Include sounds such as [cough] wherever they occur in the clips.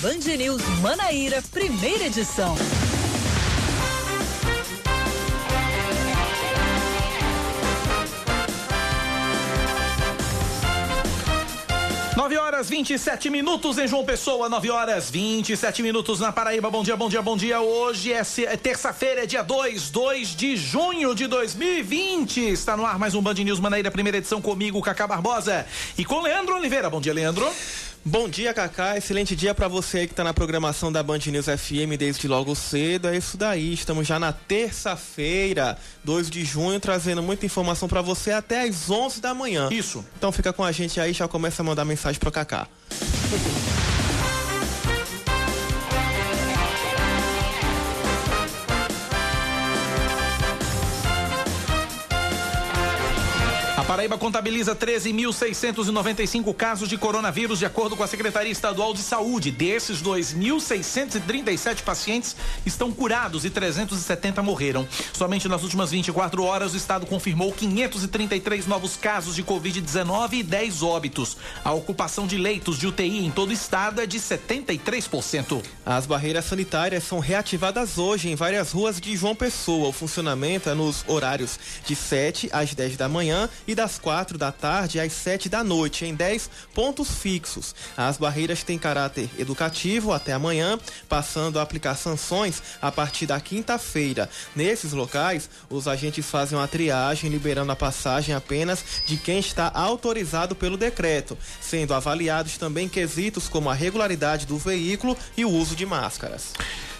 Band News Manaíra, primeira edição. 9 horas 27 minutos em João Pessoa, 9 horas 27 minutos na Paraíba. Bom dia, bom dia, bom dia. Hoje é, é terça-feira, é dia 2, 2 de junho de 2020. Está no ar mais um Band News Manaíra, primeira edição comigo, Cacá Barbosa. E com Leandro Oliveira. Bom dia, Leandro. Bom dia, Cacá. Excelente dia para você aí que tá na programação da Band News FM desde logo cedo. É isso daí. Estamos já na terça-feira, 2 de junho, trazendo muita informação para você até às 11 da manhã. Isso. Então fica com a gente aí, já começa a mandar mensagem pro Cacá. Paraíba contabiliza 13.695 casos de coronavírus, de acordo com a Secretaria Estadual de Saúde. Desses, 2.637 pacientes estão curados e 370 morreram. Somente nas últimas 24 horas, o estado confirmou 533 novos casos de Covid-19 e 10 óbitos. A ocupação de leitos de UTI em todo o estado é de 73%. As barreiras sanitárias são reativadas hoje em várias ruas de João Pessoa. O funcionamento é nos horários de 7 às 10 da manhã e das quatro da tarde às sete da noite, em 10 pontos fixos. As barreiras têm caráter educativo até amanhã, passando a aplicar sanções a partir da quinta-feira. Nesses locais, os agentes fazem uma triagem, liberando a passagem apenas de quem está autorizado pelo decreto, sendo avaliados também quesitos como a regularidade do veículo e o uso de máscaras.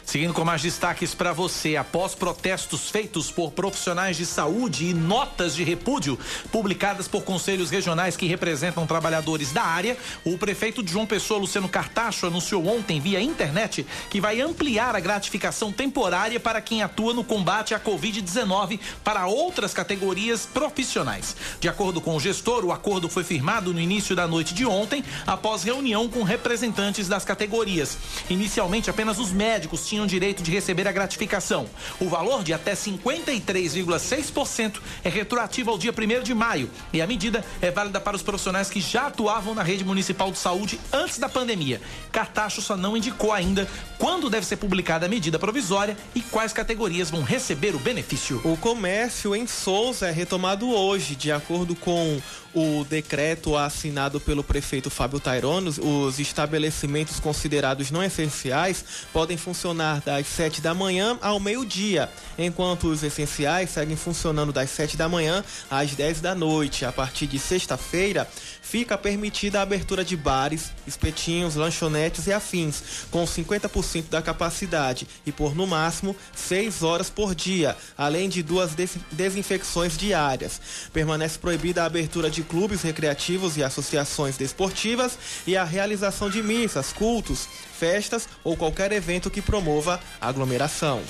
Seguindo com mais destaques para você, após protestos feitos por profissionais de saúde e notas de repúdio publicadas por conselhos regionais que representam trabalhadores da área, o prefeito de João Pessoa, Luciano Cartacho, anunciou ontem via internet que vai ampliar a gratificação temporária para quem atua no combate à Covid-19 para outras categorias profissionais. De acordo com o gestor, o acordo foi firmado no início da noite de ontem, após reunião com representantes das categorias. Inicialmente, apenas os médicos tinham tinham direito de receber a gratificação. O valor de até 53,6% é retroativo ao dia 1 de maio e a medida é válida para os profissionais que já atuavam na rede municipal de saúde antes da pandemia. Cartacho só não indicou ainda quando deve ser publicada a medida provisória e quais categorias vão receber o benefício. O comércio em Souza é retomado hoje, de acordo com o decreto assinado pelo prefeito Fábio Taironos, os estabelecimentos considerados não essenciais podem funcionar das 7 da manhã ao meio-dia, enquanto os essenciais seguem funcionando das 7 da manhã às 10 da noite. A partir de sexta-feira, fica permitida a abertura de bares, espetinhos, lanchonetes e afins, com 50% da capacidade e por no máximo 6 horas por dia, além de duas desinfecções diárias. Permanece proibida a abertura de clubes recreativos e associações desportivas e a realização de missas, cultos, festas ou qualquer evento que promova aglomeração.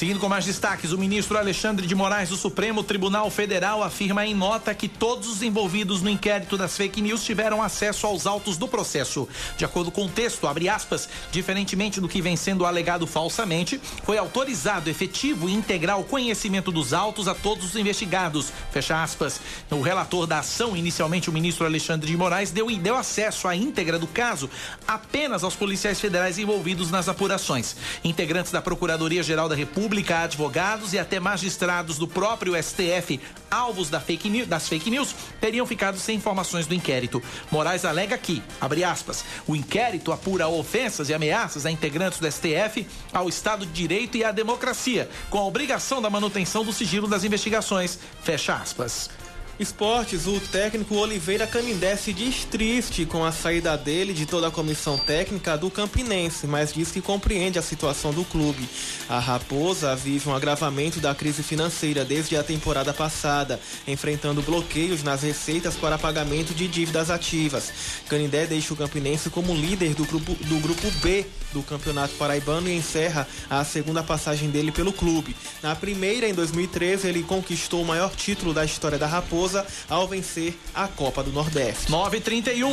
Seguindo com mais destaques, o ministro Alexandre de Moraes do Supremo Tribunal Federal afirma em nota que todos os envolvidos no inquérito das fake news tiveram acesso aos autos do processo. De acordo com o texto, abre aspas, diferentemente do que vem sendo alegado falsamente, foi autorizado efetivo e integral conhecimento dos autos a todos os investigados. Fecha aspas. O relator da ação, inicialmente o ministro Alexandre de Moraes, deu, deu acesso à íntegra do caso apenas aos policiais federais envolvidos nas apurações. Integrantes da Procuradoria-Geral da República advogados e até magistrados do próprio STF, alvos da fake news, das fake news, teriam ficado sem informações do inquérito. Moraes alega que, abre aspas, o inquérito apura ofensas e ameaças a integrantes do STF, ao Estado de Direito e à democracia, com a obrigação da manutenção do sigilo das investigações. Fecha aspas. Esportes, o técnico Oliveira Canindé se diz triste com a saída dele de toda a comissão técnica do Campinense, mas diz que compreende a situação do clube. A Raposa vive um agravamento da crise financeira desde a temporada passada, enfrentando bloqueios nas receitas para pagamento de dívidas ativas. Canindé deixa o Campinense como líder do grupo, do grupo B do Campeonato Paraibano e encerra a segunda passagem dele pelo clube. Na primeira, em 2013, ele conquistou o maior título da história da Raposa ao vencer a Copa do Nordeste. 9:31.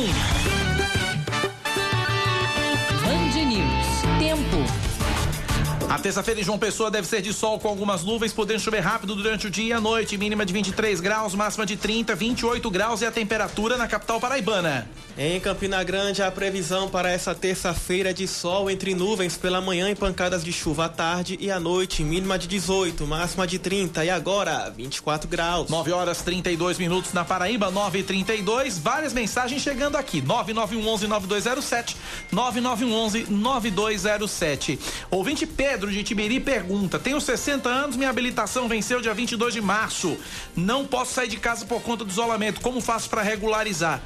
Band News. Tempo. A terça-feira em João Pessoa deve ser de sol com algumas nuvens, podendo chover rápido durante o dia e a noite. Mínima de 23 graus, máxima de 30, 28 graus e a temperatura na capital paraibana. Em Campina Grande, a previsão para essa terça-feira é de sol entre nuvens pela manhã e pancadas de chuva à tarde e à noite. Mínima de 18, máxima de 30 e agora 24 graus. 9 horas 32 minutos na Paraíba, 9 e 32 Várias mensagens chegando aqui. 9911 9207 9911 9207. Ouvinte Pedro Pedro de Tibiri pergunta: Tenho 60 anos, minha habilitação venceu dia 22 de março. Não posso sair de casa por conta do isolamento. Como faço para regularizar?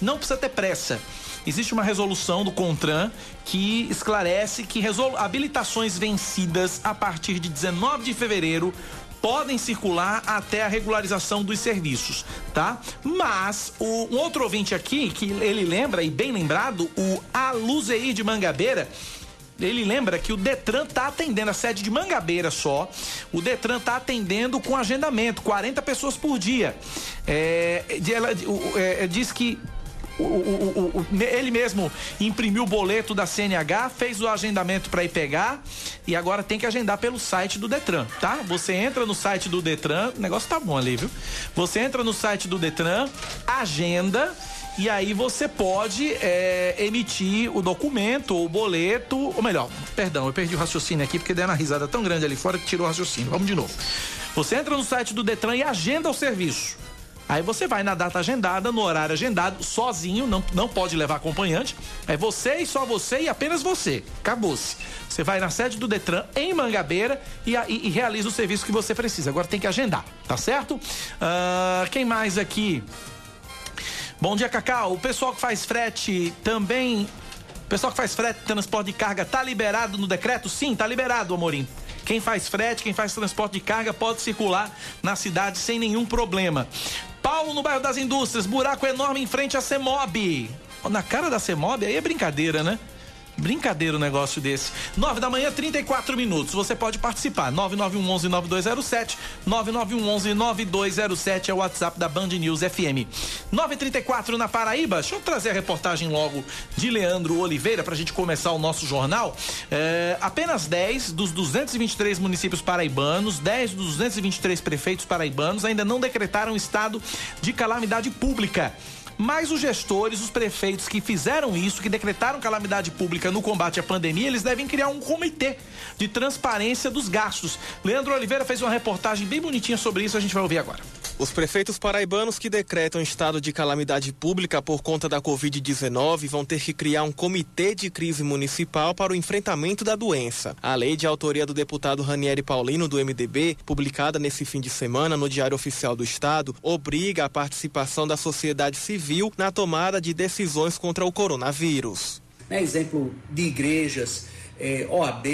Não precisa ter pressa. Existe uma resolução do CONTRAN que esclarece que habilitações vencidas a partir de 19 de fevereiro podem circular até a regularização dos serviços, tá? Mas o, um outro ouvinte aqui, que ele lembra, e bem lembrado, o Aluzeir de Mangabeira, ele lembra que o Detran está atendendo a sede de Mangabeira só. O Detran está atendendo com agendamento, 40 pessoas por dia. É, ela é, é, diz que o, o, o, ele mesmo imprimiu o boleto da CNH, fez o agendamento para ir pegar e agora tem que agendar pelo site do Detran, tá? Você entra no site do Detran, o negócio tá bom ali, viu? Você entra no site do Detran, agenda e aí você pode é, emitir o documento ou o boleto, ou melhor, perdão, eu perdi o raciocínio aqui porque deu uma risada tão grande ali fora que tirou o raciocínio. Vamos de novo. Você entra no site do Detran e agenda o serviço. Aí você vai na data agendada, no horário agendado, sozinho, não, não pode levar acompanhante. É você e só você e apenas você. Acabou-se. Você vai na sede do Detran em Mangabeira e, e, e, realiza o serviço que você precisa. Agora tem que agendar, tá certo? Uh, quem mais aqui? Bom dia, Cacau. O pessoal que faz frete também. O pessoal que faz frete, transporte de carga, tá liberado no decreto? Sim, tá liberado, Amorim. Quem faz frete, quem faz transporte de carga pode circular na cidade sem nenhum problema. Paulo, no bairro das Indústrias, buraco enorme em frente à CEMOB. Na cara da CEMOB, aí é brincadeira, né? Brincadeira um negócio desse. 9 da manhã, 34 minutos. Você pode participar. 9911-9207. 9911-9207 é o WhatsApp da Band News FM. 934 na Paraíba. Deixa eu trazer a reportagem logo de Leandro Oliveira para a gente começar o nosso jornal. É, apenas 10 dos 223 municípios paraibanos, 10 dos 223 prefeitos paraibanos ainda não decretaram estado de calamidade pública. Mas os gestores, os prefeitos que fizeram isso, que decretaram calamidade pública no combate à pandemia, eles devem criar um comitê de transparência dos gastos. Leandro Oliveira fez uma reportagem bem bonitinha sobre isso, a gente vai ouvir agora. Os prefeitos paraibanos que decretam estado de calamidade pública por conta da Covid-19 vão ter que criar um comitê de crise municipal para o enfrentamento da doença. A lei de autoria do deputado Ranieri Paulino, do MDB, publicada nesse fim de semana no Diário Oficial do Estado, obriga a participação da sociedade civil na tomada de decisões contra o coronavírus. É exemplo de igrejas, é, OAB,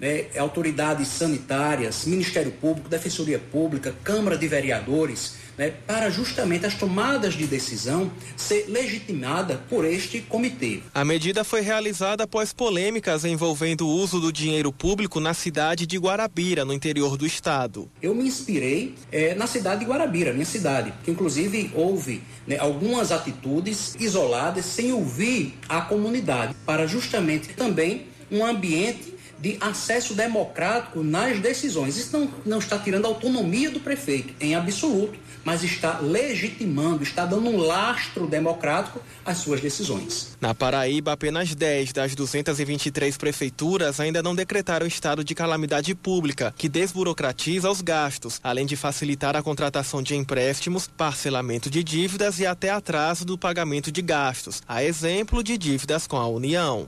né, autoridades sanitárias, Ministério Público, Defensoria Pública, Câmara de Vereadores, né, para justamente as tomadas de decisão ser legitimada por este comitê. A medida foi realizada após polêmicas envolvendo o uso do dinheiro público na cidade de Guarabira, no interior do estado. Eu me inspirei é, na cidade de Guarabira, minha cidade, que inclusive houve né, algumas atitudes isoladas sem ouvir a comunidade, para justamente também um ambiente de acesso democrático nas decisões. Isso não, não está tirando a autonomia do prefeito, em absoluto, mas está legitimando, está dando um lastro democrático às suas decisões. Na Paraíba, apenas 10 das 223 prefeituras ainda não decretaram estado de calamidade pública, que desburocratiza os gastos, além de facilitar a contratação de empréstimos, parcelamento de dívidas e até atraso do pagamento de gastos, a exemplo de dívidas com a União.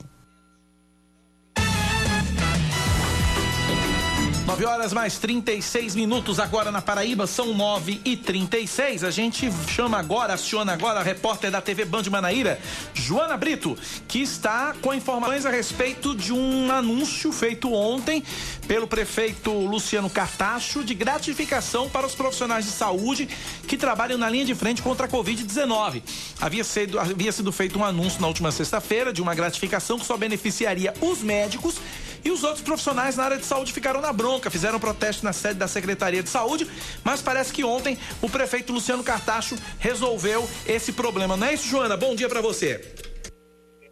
9 horas mais 36 minutos agora na Paraíba, são 9 e 36 A gente chama agora, aciona agora a repórter da TV Band Manaíra, Joana Brito, que está com informações a respeito de um anúncio feito ontem pelo prefeito Luciano Cartacho de gratificação para os profissionais de saúde que trabalham na linha de frente contra a Covid-19. Havia sido, havia sido feito um anúncio na última sexta-feira de uma gratificação que só beneficiaria os médicos e os outros profissionais na área de saúde ficaram na bronca, fizeram protesto na sede da Secretaria de Saúde, mas parece que ontem o prefeito Luciano Cartacho resolveu esse problema. Não é isso, Joana? Bom dia para você.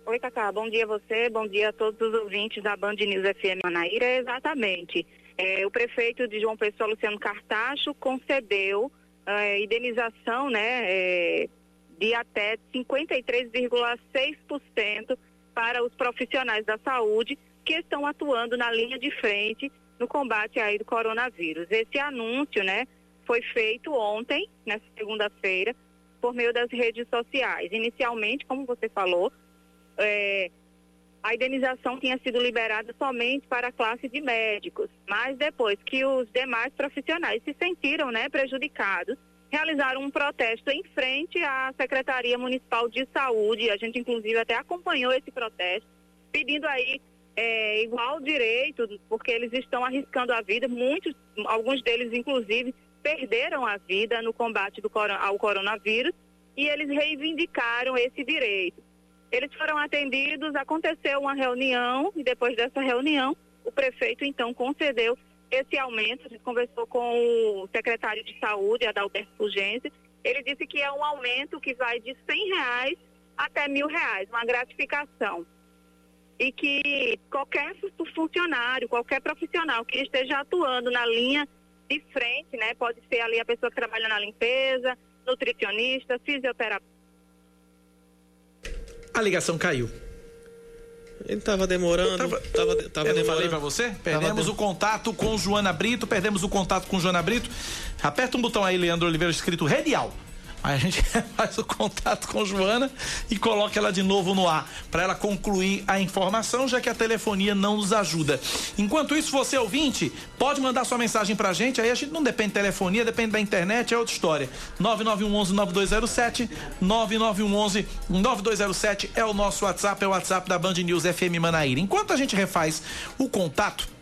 Oi, Cacá. Bom dia a você, bom dia a todos os ouvintes da Band News FM Manaíra. Exatamente. É, o prefeito de João Pessoa, Luciano Cartacho, concedeu é, indenização né, é, de até 53,6% para os profissionais da saúde que estão atuando na linha de frente no combate aí do coronavírus. Esse anúncio, né, foi feito ontem, nessa segunda-feira, por meio das redes sociais. Inicialmente, como você falou, é, a indenização tinha sido liberada somente para a classe de médicos, mas depois que os demais profissionais se sentiram né, prejudicados, realizaram um protesto em frente à Secretaria Municipal de Saúde. A gente, inclusive, até acompanhou esse protesto, pedindo aí é, igual direito, porque eles estão arriscando a vida. Muitos, alguns deles, inclusive, perderam a vida no combate do, ao coronavírus e eles reivindicaram esse direito. Eles foram atendidos, aconteceu uma reunião e depois dessa reunião o prefeito então concedeu esse aumento. A gente conversou com o secretário de saúde, Adalberto Fulgêncio. Ele disse que é um aumento que vai de 100 reais até mil reais, uma gratificação. E que qualquer funcionário, qualquer profissional que esteja atuando na linha de frente, né, pode ser ali a pessoa que trabalha na limpeza, nutricionista, fisioterapeuta a ligação caiu. Ele estava demorando. Tava, tava, tava eu demorando. falei para você? Perdemos o contato com Joana Brito, perdemos o contato com Joana Brito. Aperta um botão aí, Leandro Oliveira, escrito radial. Aí a gente [laughs] faz o contato com Joana e coloca ela de novo no ar para ela concluir a informação, já que a telefonia não nos ajuda. Enquanto isso, você ouvinte, pode mandar sua mensagem pra gente. Aí a gente não depende de telefonia, depende da internet, é outra história. 99111 9207 99111 9207 é o nosso WhatsApp, é o WhatsApp da Band News FM Manaíra. Enquanto a gente refaz o contato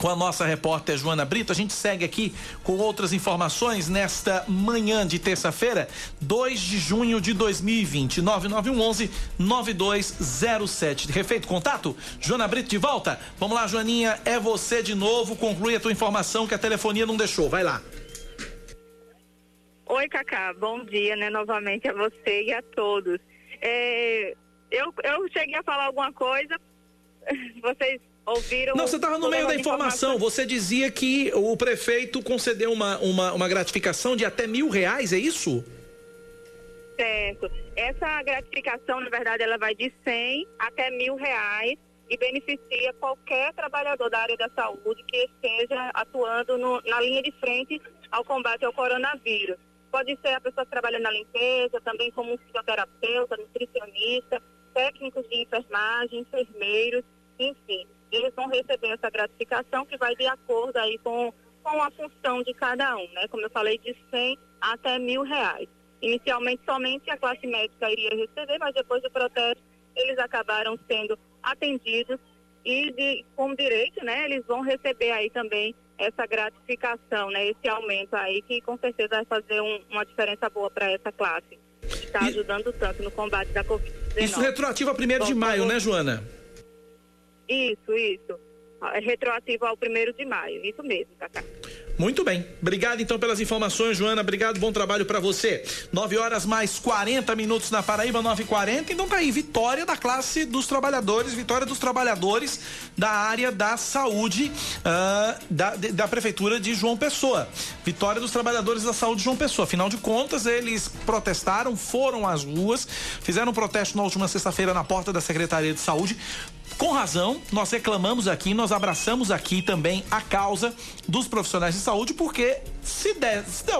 com a nossa repórter Joana Brito. A gente segue aqui com outras informações nesta manhã de terça-feira, 2 de junho de 2020. 9911 9207. Refeito contato? Joana Brito de volta? Vamos lá, Joaninha, é você de novo. Conclui a tua informação que a telefonia não deixou. Vai lá. Oi, Cacá. Bom dia, né? Novamente a você e a todos. É, eu, eu cheguei a falar alguma coisa, [laughs] vocês ouviram. Não, você estava no meio da informação. Você dizia que o prefeito concedeu uma, uma, uma gratificação de até mil reais, é isso? Certo. Essa gratificação, na verdade, ela vai de 100 até mil reais e beneficia qualquer trabalhador da área da saúde que esteja atuando no, na linha de frente ao combate ao coronavírus. Pode ser a pessoa que trabalha na limpeza, também como um fisioterapeuta, nutricionista, técnicos de enfermagem, enfermeiros, enfim eles vão receber essa gratificação que vai de acordo aí com, com a função de cada um, né? Como eu falei, de 100 até mil reais. Inicialmente somente a classe médica iria receber, mas depois do protesto eles acabaram sendo atendidos e de, com direito, né? Eles vão receber aí também essa gratificação, né? Esse aumento aí que com certeza vai fazer um, uma diferença boa para essa classe. Está ajudando tanto no combate da Covid-19. Isso retroativo a 1 de maio, né, Joana? Isso, isso. É retroativo ao primeiro de maio. Isso mesmo, Cacá. Muito bem. Obrigado então pelas informações, Joana. Obrigado, bom trabalho para você. 9 horas mais 40 minutos na Paraíba, 9 e 40 Então tá aí, vitória da classe dos trabalhadores, vitória dos trabalhadores da área da saúde uh, da, de, da Prefeitura de João Pessoa. Vitória dos trabalhadores da saúde de João Pessoa. Afinal de contas, eles protestaram, foram às ruas, fizeram um protesto na última sexta-feira na porta da Secretaria de Saúde com razão, nós reclamamos aqui, nós abraçamos aqui também a causa dos profissionais de saúde, porque se der, se der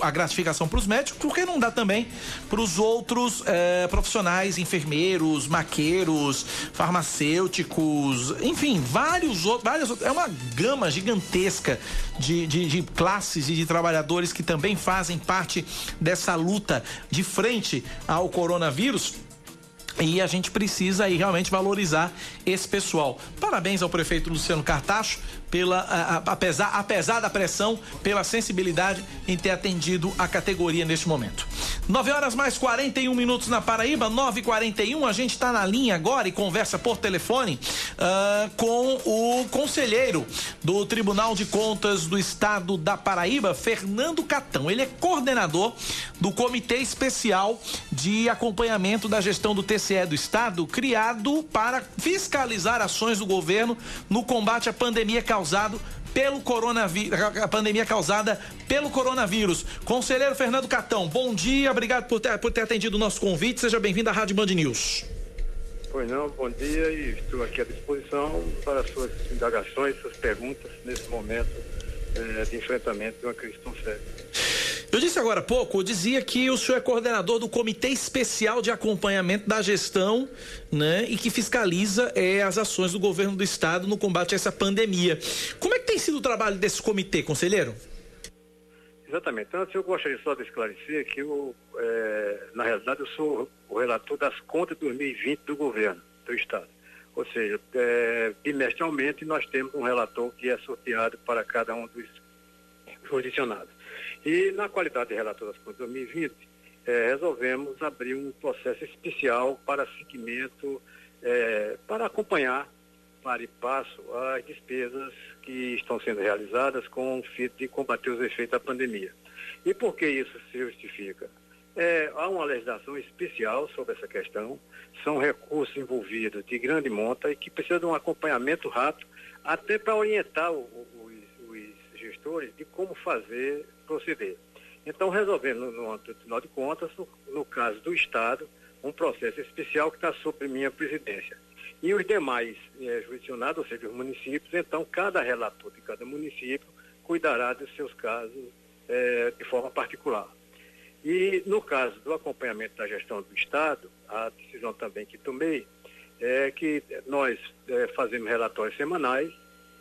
a gratificação para os médicos, por que não dá também para os outros eh, profissionais, enfermeiros, maqueiros, farmacêuticos, enfim, vários outros, é uma gama gigantesca de, de, de classes e de trabalhadores que também fazem parte dessa luta de frente ao coronavírus e a gente precisa aí realmente valorizar esse pessoal. Parabéns ao prefeito Luciano Cartacho pela a, a, apesar, apesar da pressão, pela sensibilidade em ter atendido a categoria neste momento. 9 horas mais 41 minutos na Paraíba, 9h41. A gente está na linha agora e conversa por telefone uh, com o conselheiro do Tribunal de Contas do Estado da Paraíba, Fernando Catão. Ele é coordenador do Comitê Especial de Acompanhamento da Gestão do TCU TSE do Estado, criado para fiscalizar ações do governo no combate à pandemia causado pelo coronavírus, a pandemia causada pelo coronavírus. Conselheiro Fernando Catão, bom dia, obrigado por ter, por ter atendido o nosso convite. Seja bem-vindo à Rádio Band News. Pois não, bom dia e estou aqui à disposição para suas indagações, suas perguntas nesse momento eh, de enfrentamento de uma crise tão séria. Eu disse agora há pouco, eu dizia que o senhor é coordenador do Comitê Especial de Acompanhamento da Gestão, né, e que fiscaliza é, as ações do governo do estado no combate a essa pandemia. Como é que tem sido o trabalho desse comitê, conselheiro? Exatamente. Então, eu gostaria só de esclarecer que, eu, é, na realidade, eu sou o relator das contas de 2020 do governo do Estado. Ou seja, é, bimestralmente nós temos um relator que é sorteado para cada um dos jurisdicionados. E, na qualidade de relator das contas de 2020, é, resolvemos abrir um processo especial para seguimento, é, para acompanhar para e passo as despesas que estão sendo realizadas com o fim de combater os efeitos da pandemia. E por que isso se justifica? É, há uma legislação especial sobre essa questão, são recursos envolvidos de grande monta e que precisam de um acompanhamento rápido, até para orientar o, o, os, os, gestores de como fazer, proceder. Então, resolvendo, no, no final de contas, no, no caso do Estado, um processo especial que está sob minha presidência. E os demais jurisdicionados, ou seja, os municípios, então cada relator de cada município cuidará dos seus casos é, de forma particular. E no caso do acompanhamento da gestão do Estado, a decisão também que tomei é que nós é, fazemos relatórios semanais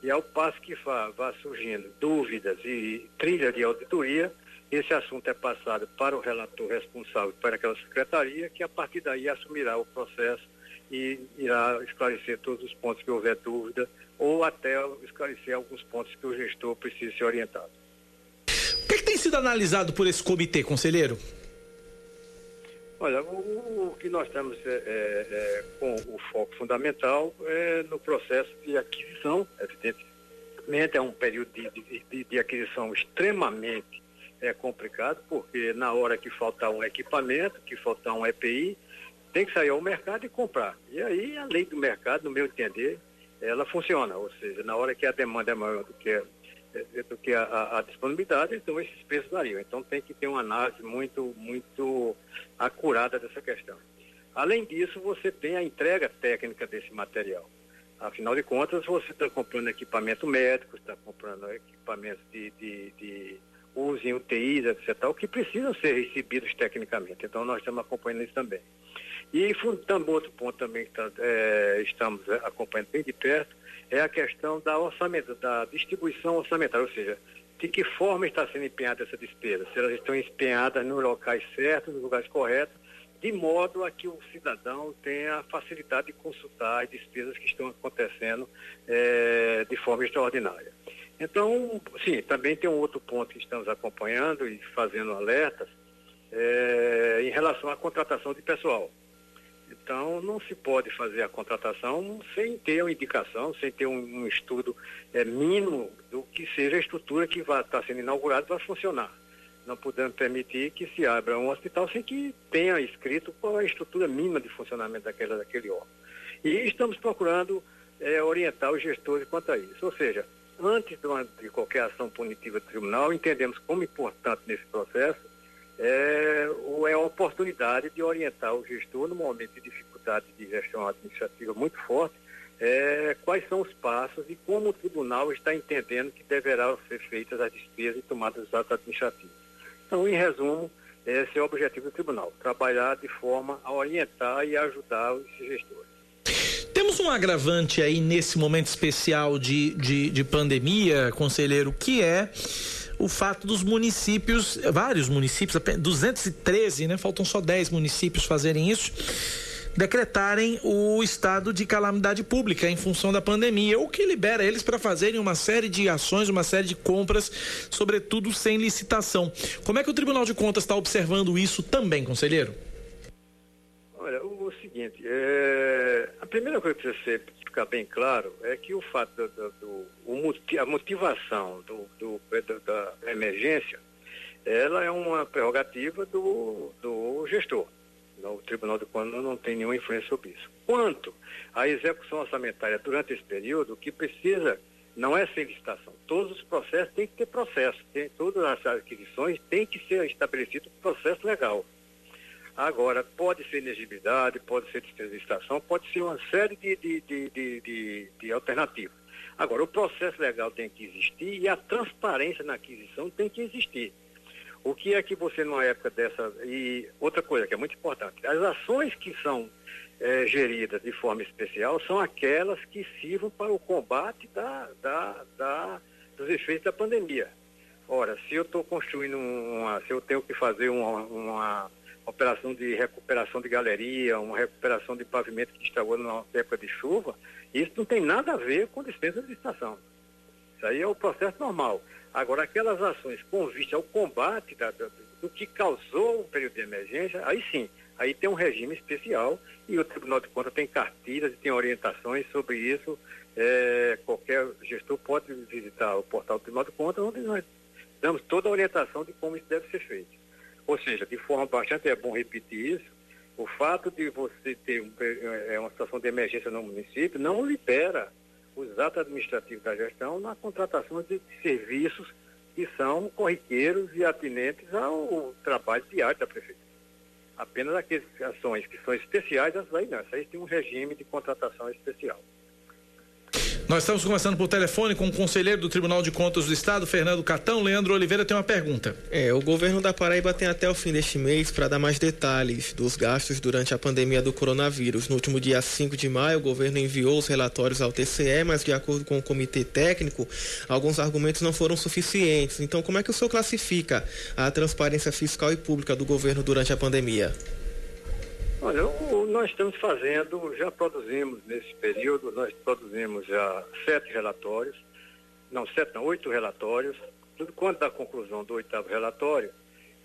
e ao passo que vá, vá surgindo dúvidas e trilha de auditoria, esse assunto é passado para o relator responsável para aquela secretaria, que a partir daí assumirá o processo e irá esclarecer todos os pontos que houver dúvida ou até esclarecer alguns pontos que o gestor precisa ser orientado. O que, é que tem sido analisado por esse comitê, conselheiro? Olha, o, o que nós estamos é, é, é, com o foco fundamental é no processo de aquisição, evidentemente é um período de, de, de aquisição extremamente é, complicado, porque na hora que faltar um equipamento, que faltar um EPI, tem que sair ao mercado e comprar. E aí a lei do mercado, no meu entender, ela funciona, ou seja, na hora que a demanda é maior do que, do que a, a, a disponibilidade, então esses preços variam. Então tem que ter uma análise muito, muito acurada dessa questão. Além disso, você tem a entrega técnica desse material. Afinal de contas, você está comprando equipamento médico, está comprando equipamentos de, de, de uso em UTIs, etc., que precisam ser recebidos tecnicamente. Então, nós estamos acompanhando isso também. E também outro ponto também que tá, é, estamos acompanhando bem de perto é a questão da orçamento, da distribuição orçamentária, ou seja, de que forma está sendo empenhada essa despesa, se elas estão empenhadas nos locais certos, nos lugares corretos, de modo a que o cidadão tenha facilidade de consultar as despesas que estão acontecendo é, de forma extraordinária. Então, sim, também tem um outro ponto que estamos acompanhando e fazendo alertas é, em relação à contratação de pessoal. Então, não se pode fazer a contratação sem ter uma indicação, sem ter um, um estudo é, mínimo do que seja a estrutura que vai estar sendo inaugurada para funcionar. Não podemos permitir que se abra um hospital sem que tenha escrito qual é a estrutura mínima de funcionamento daquela, daquele órgão. E estamos procurando é, orientar os gestores quanto a isso. Ou seja, antes de, uma, de qualquer ação punitiva do tribunal, entendemos como importante nesse processo é, é a oportunidade de orientar o gestor no momento de dificuldade de gestão administrativa muito forte, é, quais são os passos e como o tribunal está entendendo que deverá ser feitas as despesas e tomadas os atos administrativos. Então, em resumo, esse é o objetivo do tribunal, trabalhar de forma a orientar e ajudar os gestores. Temos um agravante aí nesse momento especial de, de, de pandemia, conselheiro, que é o fato dos municípios, vários municípios, 213, né? Faltam só 10 municípios fazerem isso decretarem o estado de calamidade pública em função da pandemia, o que libera eles para fazerem uma série de ações, uma série de compras, sobretudo sem licitação. Como é que o Tribunal de Contas está observando isso também, conselheiro? Seguinte, é, a primeira coisa que precisa ficar bem claro é que o fato do, do, o, a motivação do, do, da emergência, ela é uma prerrogativa do, do gestor. O Tribunal de Contas não tem nenhuma influência sobre isso. Quanto à execução orçamentária durante esse período, o que precisa não é sem licitação. Todos os processos têm que ter processo. Tem, todas as aquisições têm que ser estabelecido processo legal. Agora, pode ser inegibilidade, pode ser licitação, pode ser uma série de, de, de, de, de alternativas. Agora, o processo legal tem que existir e a transparência na aquisição tem que existir. O que é que você, numa época dessa. E outra coisa que é muito importante: as ações que são é, geridas de forma especial são aquelas que sirvam para o combate da, da, da, dos efeitos da pandemia. Ora, se eu estou construindo uma. Se eu tenho que fazer uma, uma operação de recuperação de galeria, uma recuperação de pavimento que estragou na época de chuva, isso não tem nada a ver com dispensa de licitação. Isso aí é o processo normal. Agora, aquelas ações com vista ao combate da, da, do que causou o período de emergência, aí sim, aí tem um regime especial e o Tribunal de Contas tem cartilhas e tem orientações sobre isso. É, qualquer gestor pode visitar o portal do Tribunal de Contas, onde nós damos toda a orientação de como isso deve ser feito. Ou seja, de forma bastante é bom repetir isso, o fato de você ter um, é, uma situação de emergência no município não libera os atos administrativos da gestão na contratação de serviços que são corriqueiros e atinentes ao trabalho diário da prefeitura. Apenas aquelas ações que são especiais, essas aí não, essas aí tem um regime de contratação especial. Nós estamos conversando por telefone com o conselheiro do Tribunal de Contas do Estado, Fernando Catão. Leandro Oliveira tem uma pergunta. É, o governo da Paraíba tem até o fim deste mês para dar mais detalhes dos gastos durante a pandemia do coronavírus. No último dia 5 de maio, o governo enviou os relatórios ao TCE, mas de acordo com o comitê técnico, alguns argumentos não foram suficientes. Então, como é que o senhor classifica a transparência fiscal e pública do governo durante a pandemia? Olha, o, nós estamos fazendo, já produzimos nesse período, nós produzimos já sete relatórios, não, sete não, oito relatórios, tudo quanto da conclusão do oitavo relatório,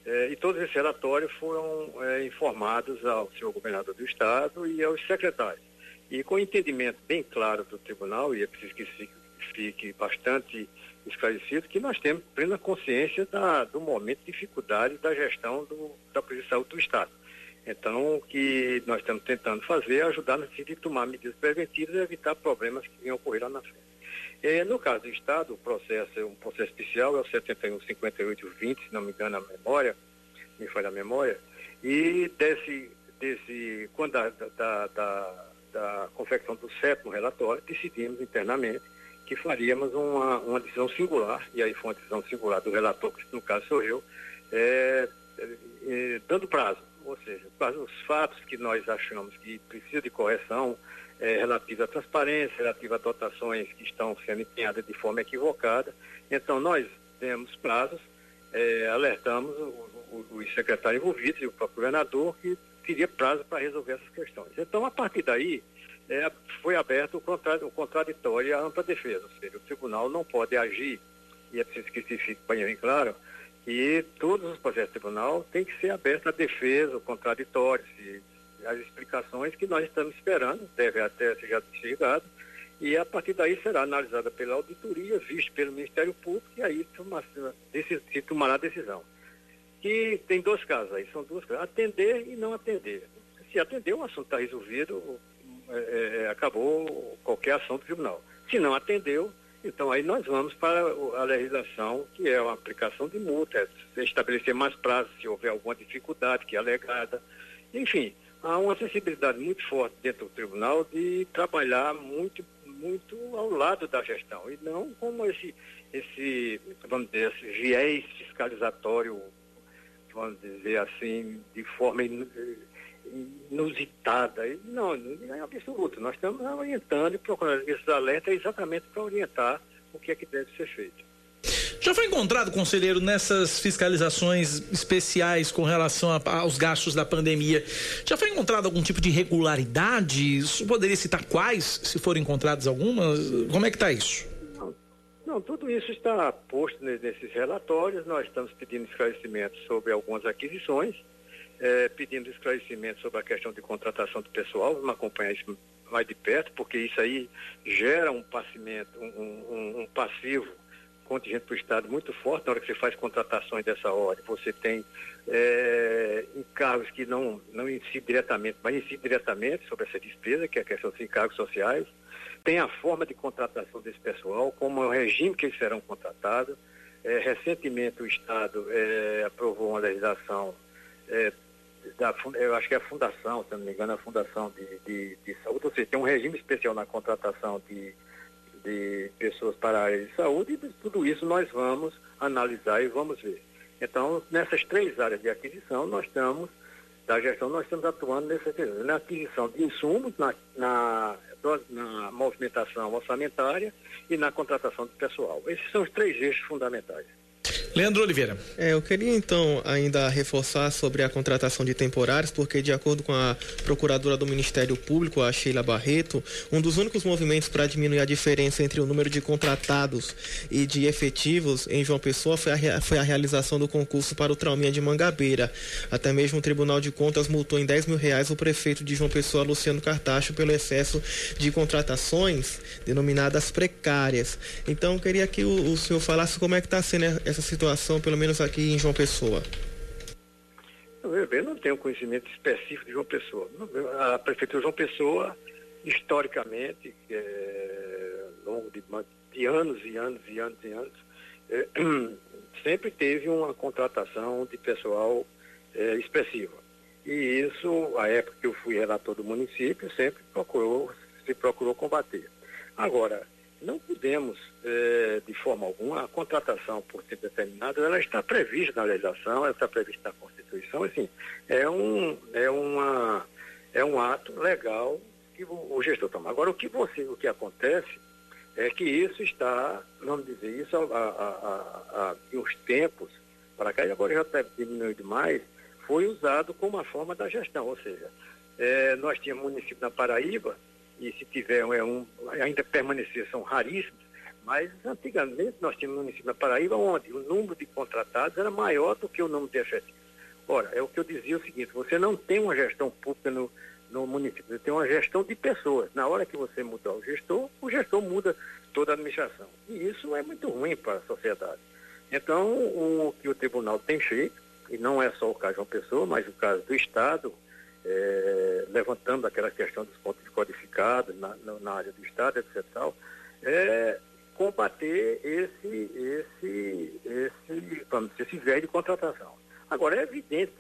eh, e todos esses relatórios foram eh, informados ao senhor governador do estado e aos secretários. E com entendimento bem claro do tribunal, e é preciso que fique, fique bastante esclarecido, que nós temos plena consciência da, do momento de dificuldade da gestão do, da Polícia de Saúde do Estado então, o que nós estamos tentando fazer é ajudar no sentido de tomar medidas preventivas e evitar problemas que venham ocorrer lá na frente. É, no caso do Estado, o processo é um processo especial, é o 715820, se não me engano a memória, me falha a memória, e desse, desse quando da, da, da, da confecção do sétimo relatório, decidimos internamente que faríamos uma, uma decisão singular, e aí foi uma decisão singular do relator, que no caso sou eu, é, é, dando prazo ou seja, os fatos que nós achamos que precisa de correção é, relativa à transparência, relativa a dotações que estão sendo empenhadas de forma equivocada. Então, nós demos prazos, é, alertamos os secretários envolvidos e o próprio governador que teria prazo para resolver essas questões. Então, a partir daí, é, foi aberto o, contraditório e a ampla defesa, ou seja, o tribunal não pode agir, e é preciso que isso fique bem claro, e todos os processos do tribunal têm que ser abertos à defesa, ao contraditório, se, as explicações que nós estamos esperando, devem até ser já chegado, e a partir daí será analisada pela auditoria, visto pelo Ministério Público, e aí se tomará a decisão. Que tem dois casos aí, são duas coisas, atender e não atender. Se atender, o assunto está resolvido, é, é, acabou qualquer ação do tribunal. Se não atendeu, então, aí nós vamos para a legislação, que é a aplicação de multa, é estabelecer mais prazos se houver alguma dificuldade que é alegada. Enfim, há uma sensibilidade muito forte dentro do tribunal de trabalhar muito, muito ao lado da gestão, e não como esse, esse vamos dizer, esse viés fiscalizatório, vamos dizer assim, de forma inusitada. Não, não é absoluto. Nós estamos orientando e procurando esses alertas exatamente para orientar o que é que deve ser feito. Já foi encontrado, conselheiro, nessas fiscalizações especiais com relação a, aos gastos da pandemia, já foi encontrado algum tipo de irregularidade? Isso poderia citar quais, se forem encontradas algumas? Como é que está isso? Não, não, tudo isso está posto nesses relatórios. Nós estamos pedindo esclarecimentos sobre algumas aquisições é, pedindo esclarecimento sobre a questão de contratação do pessoal, vamos acompanhar isso mais de perto, porque isso aí gera um, um, um, um passivo contingente para o Estado muito forte na hora que você faz contratações dessa ordem. Você tem é, encargos que não, não incidem diretamente, mas incidem diretamente sobre essa despesa, que é a questão dos encargos sociais. Tem a forma de contratação desse pessoal, como é o regime que eles serão contratados. É, recentemente o Estado é, aprovou uma legislação é, da, eu acho que é a fundação, se não me engano, a fundação de, de, de saúde, ou seja, tem um regime especial na contratação de, de pessoas para a área de saúde e tudo isso nós vamos analisar e vamos ver. Então, nessas três áreas de aquisição, nós estamos, da gestão, nós estamos atuando nessa, na aquisição de insumos, na, na, na movimentação orçamentária e na contratação de pessoal. Esses são os três eixos fundamentais. Leandro Oliveira. É, eu queria então ainda reforçar sobre a contratação de temporários, porque de acordo com a procuradora do Ministério Público, a Sheila Barreto, um dos únicos movimentos para diminuir a diferença entre o número de contratados e de efetivos em João Pessoa foi a, foi a realização do concurso para o Trauminha de Mangabeira. Até mesmo o Tribunal de Contas multou em 10 mil reais o prefeito de João Pessoa, Luciano Cartacho, pelo excesso de contratações denominadas precárias. Então, eu queria que o, o senhor falasse como é que está sendo essa situação situação, pelo menos aqui em João Pessoa? Eu não tenho conhecimento específico de João Pessoa. A prefeitura João Pessoa, historicamente, é, ao longo de, de, anos e anos e anos e anos, é, [clears throat] sempre teve uma contratação de pessoal é, expressiva. E isso, a época que eu fui relator do município, sempre procurou, se procurou combater. Agora, não podemos, eh, de forma alguma, a contratação por tempo determinado, ela está prevista na legislação, ela está prevista na Constituição, assim, é um, é uma, é um ato legal que o, o gestor toma. Agora, o que você, o que acontece é que isso está, vamos dizer, isso há, há, há, uns tempos para cá, e agora já está diminuindo mais, foi usado como uma forma da gestão, ou seja, eh, nós tínhamos município na Paraíba, e se tiver é um, ainda permanecer, são raríssimos, mas antigamente nós tínhamos no município da Paraíba onde o número de contratados era maior do que o número de efetivos. Ora, é o que eu dizia o seguinte, você não tem uma gestão pública no, no município, você tem uma gestão de pessoas. Na hora que você mudar o gestor, o gestor muda toda a administração. E isso é muito ruim para a sociedade. Então, o que o tribunal tem feito, e não é só o caso de uma pessoa, mas o caso do Estado, é, levantando aquela questão dos pontos codificados na, na, área do Estado, etc. Tal, é combater esse, esse, esse, vamos dizer, esse velho de contratação. Agora, é evidente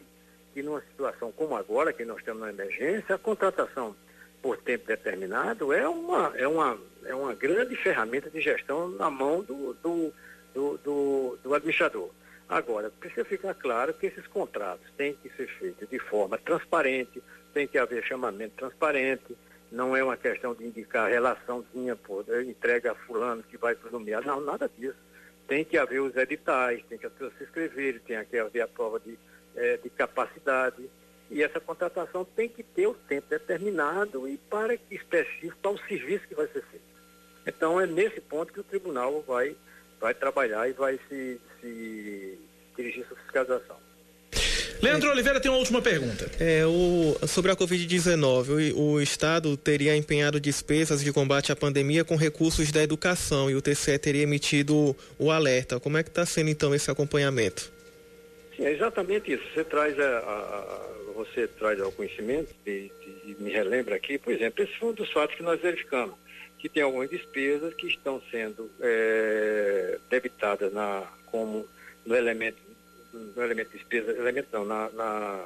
que numa situação como agora, que nós estamos na emergência, a contratação por tempo determinado é uma, é uma, é uma grande ferramenta de gestão na mão do, do, do, do, do administrador. Agora, precisa ficar claro que esses contratos têm que ser feitos de forma transparente, tem que haver chamamento transparente, não é uma questão de indicar relaçãozinha, pô, entrega a fulano que vai para o nomeado, não, nada disso. Tem que haver os editais, tem que as pessoas se inscreverem, tem que haver a prova de, é, de capacidade. E essa contratação tem que ter o tempo determinado e para específico para o serviço que vai ser feito. Então é nesse ponto que o tribunal vai vai trabalhar e vai se, se dirigir sua fiscalização. Leandro Oliveira tem uma última pergunta. É, o, sobre a Covid-19, o, o, Estado teria empenhado despesas de combate à pandemia com recursos da educação e o TCE teria emitido o alerta. Como é que está sendo então esse acompanhamento? Sim, é exatamente isso. Você traz, a, a você traz ao conhecimento e, e me relembra aqui, por exemplo, esse foi um dos fatos que nós verificamos que tem algumas despesas que estão sendo é, debitadas na, como no elemento, no elemento de despesa, elemento não, na, na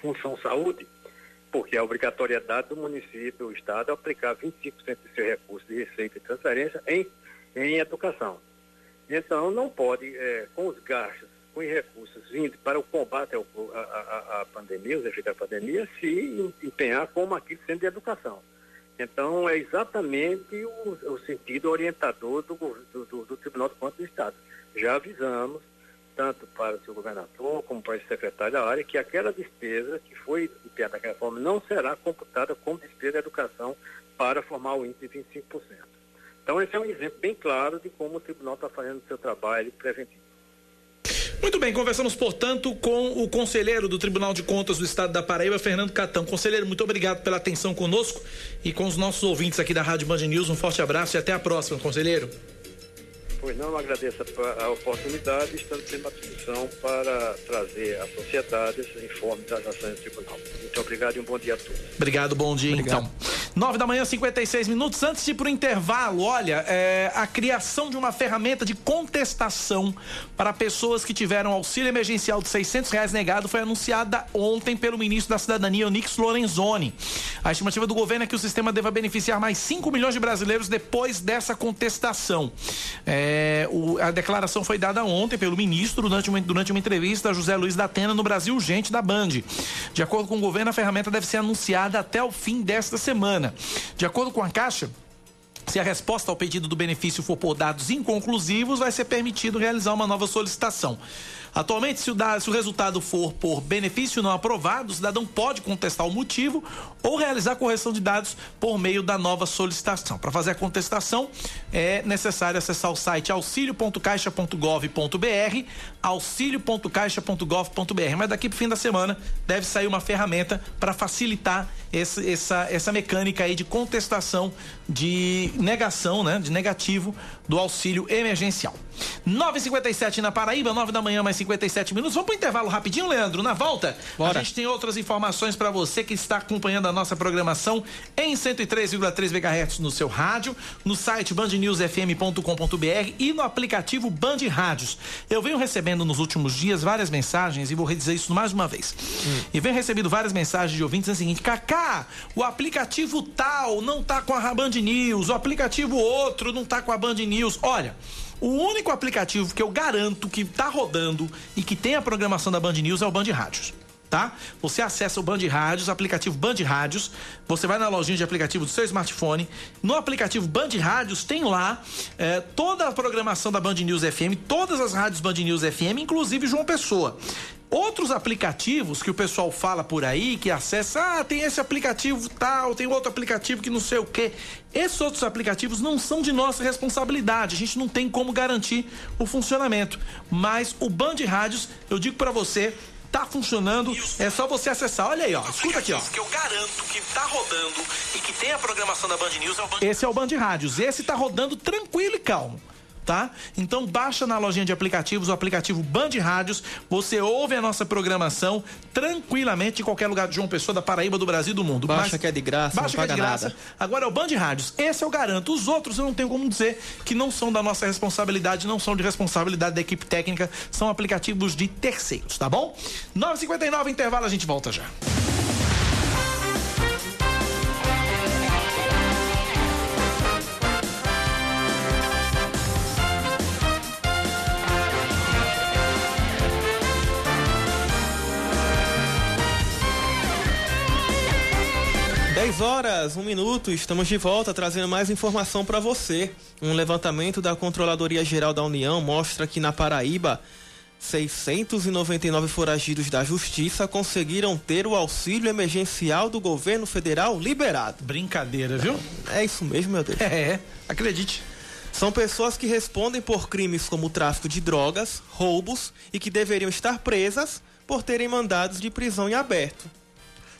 função saúde, porque a obrigatoriedade do município, do Estado, é aplicar 25% de seu recurso de receita e transferência em, em educação. Então, não pode, é, com os gastos, com os recursos vindo para o combate à pandemia, os efeitos da pandemia, se empenhar como aquilo sendo de educação. Então, é exatamente o, o sentido orientador do, do, do, Tribunal de Contas do Estado. Já avisamos, tanto para o seu governador como para o secretário da área, que aquela despesa que foi empenhada daquela forma não será computada como despesa de educação para formar o índice de 25%. Então, esse é um exemplo bem claro de como o tribunal está fazendo o seu trabalho preventivo. Muito bem, conversamos, portanto, com o conselheiro do Tribunal de Contas do Estado da Paraíba, Fernando Catão. Conselheiro, muito obrigado pela atenção conosco e com os nossos ouvintes aqui da Rádio Band News. Um forte abraço e até a próxima, conselheiro. Pois não, agradeço a oportunidade e estamos sempre à disposição para trazer à sociedade esse informe das ações do tribunal. Muito obrigado e um bom dia a todos. Obrigado, bom dia Obrigado. então. 9 da manhã, 56 minutos. Antes de ir para o intervalo, olha, é, a criação de uma ferramenta de contestação para pessoas que tiveram auxílio emergencial de 600 reais negado foi anunciada ontem pelo ministro da Cidadania, Onix Lorenzoni. A estimativa do governo é que o sistema deva beneficiar mais 5 milhões de brasileiros depois dessa contestação. É, o, a declaração foi dada ontem pelo ministro durante uma, durante uma entrevista a José Luiz da Atena no Brasil Urgente da Band. De acordo com o governo, a ferramenta deve ser anunciada até o fim desta semana. De acordo com a Caixa, se a resposta ao pedido do benefício for por dados inconclusivos, vai ser permitido realizar uma nova solicitação. Atualmente, se o, da, se o resultado for por benefício não aprovado, o cidadão pode contestar o motivo ou realizar correção de dados por meio da nova solicitação. Para fazer a contestação, é necessário acessar o site auxilio.caixa.gov.br, auxilio.caixa.gov.br. Mas daqui para o fim da semana deve sair uma ferramenta para facilitar esse, essa, essa mecânica aí de contestação, de negação, né, de negativo do auxílio emergencial. 9h57 na Paraíba, 9 da manhã, mais 57 minutos. Vamos para o intervalo rapidinho, Leandro. Na volta, Bora. a gente tem outras informações para você que está acompanhando a nossa programação em 103,3 MHz no seu rádio, no site bandnewsfm.com.br e no aplicativo Band Rádios. Eu venho recebendo nos últimos dias várias mensagens e vou redizer isso mais uma vez. Hum. E venho recebendo várias mensagens de ouvintes dizendo o seguinte: Kaká, o aplicativo tal não tá com a Band News, o aplicativo outro não tá com a Band News. Olha. O único aplicativo que eu garanto que está rodando e que tem a programação da Band News é o Band Rádios. Tá? Você acessa o Band Rádios, aplicativo Band Rádios. Você vai na lojinha de aplicativo do seu smartphone. No aplicativo Band Rádios tem lá é, toda a programação da Band News FM, todas as rádios Band News FM, inclusive João Pessoa. Outros aplicativos que o pessoal fala por aí, que acessa, ah, tem esse aplicativo tal, tem outro aplicativo que não sei o quê. Esses outros aplicativos não são de nossa responsabilidade, a gente não tem como garantir o funcionamento. Mas o Band Rádios, eu digo para você, tá funcionando, é só você acessar. Olha aí, ó, escuta aqui, ó. que eu garanto que tá rodando e que tem a programação da Band News é o Band Esse é o Band Rádios, esse tá rodando tranquilo e calmo tá? Então baixa na lojinha de aplicativos o aplicativo Band Rádios, você ouve a nossa programação tranquilamente em qualquer lugar de João Pessoa, da Paraíba, do Brasil do mundo. Baixa Mas, que é de graça, baixa não paga que é de graça. Nada. Agora é o Band Rádios, esse eu garanto. Os outros eu não tenho como dizer que não são da nossa responsabilidade, não são de responsabilidade da equipe técnica, são aplicativos de terceiros, tá bom? 9h59, intervalo, a gente volta já. 10 horas, um minuto, estamos de volta trazendo mais informação para você. Um levantamento da Controladoria Geral da União mostra que na Paraíba, 699 foragidos da Justiça conseguiram ter o auxílio emergencial do governo federal liberado. Brincadeira, viu? É isso mesmo, meu Deus. É, acredite. São pessoas que respondem por crimes como tráfico de drogas, roubos e que deveriam estar presas por terem mandados de prisão em aberto.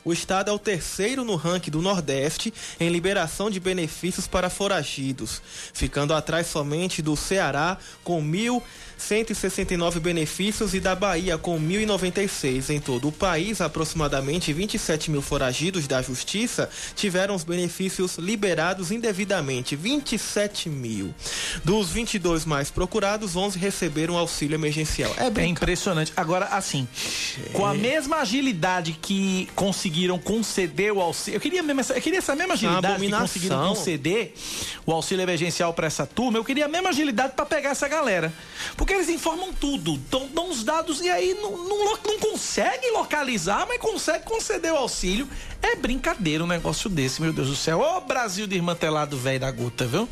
O estado é o terceiro no ranking do Nordeste em liberação de benefícios para foragidos, ficando atrás somente do Ceará com mil 169 benefícios e da Bahia com 1.096. Em todo o país, aproximadamente 27 mil foragidos da Justiça tiveram os benefícios liberados indevidamente. 27 mil. Dos 22 mais procurados, 11 receberam auxílio emergencial. É, bem é impressionante. Agora, assim, com a mesma agilidade que conseguiram conceder o auxílio. Eu queria, mesmo essa, eu queria essa mesma agilidade que conseguiram conceder o auxílio emergencial para essa turma. Eu queria a mesma agilidade para pegar essa galera. Porque porque eles informam tudo, dão, dão os dados e aí não, não, não consegue localizar, mas consegue conceder o auxílio. É brincadeira um negócio desse, meu Deus do céu. Ô Brasil de irmantelado velho da gota, viu?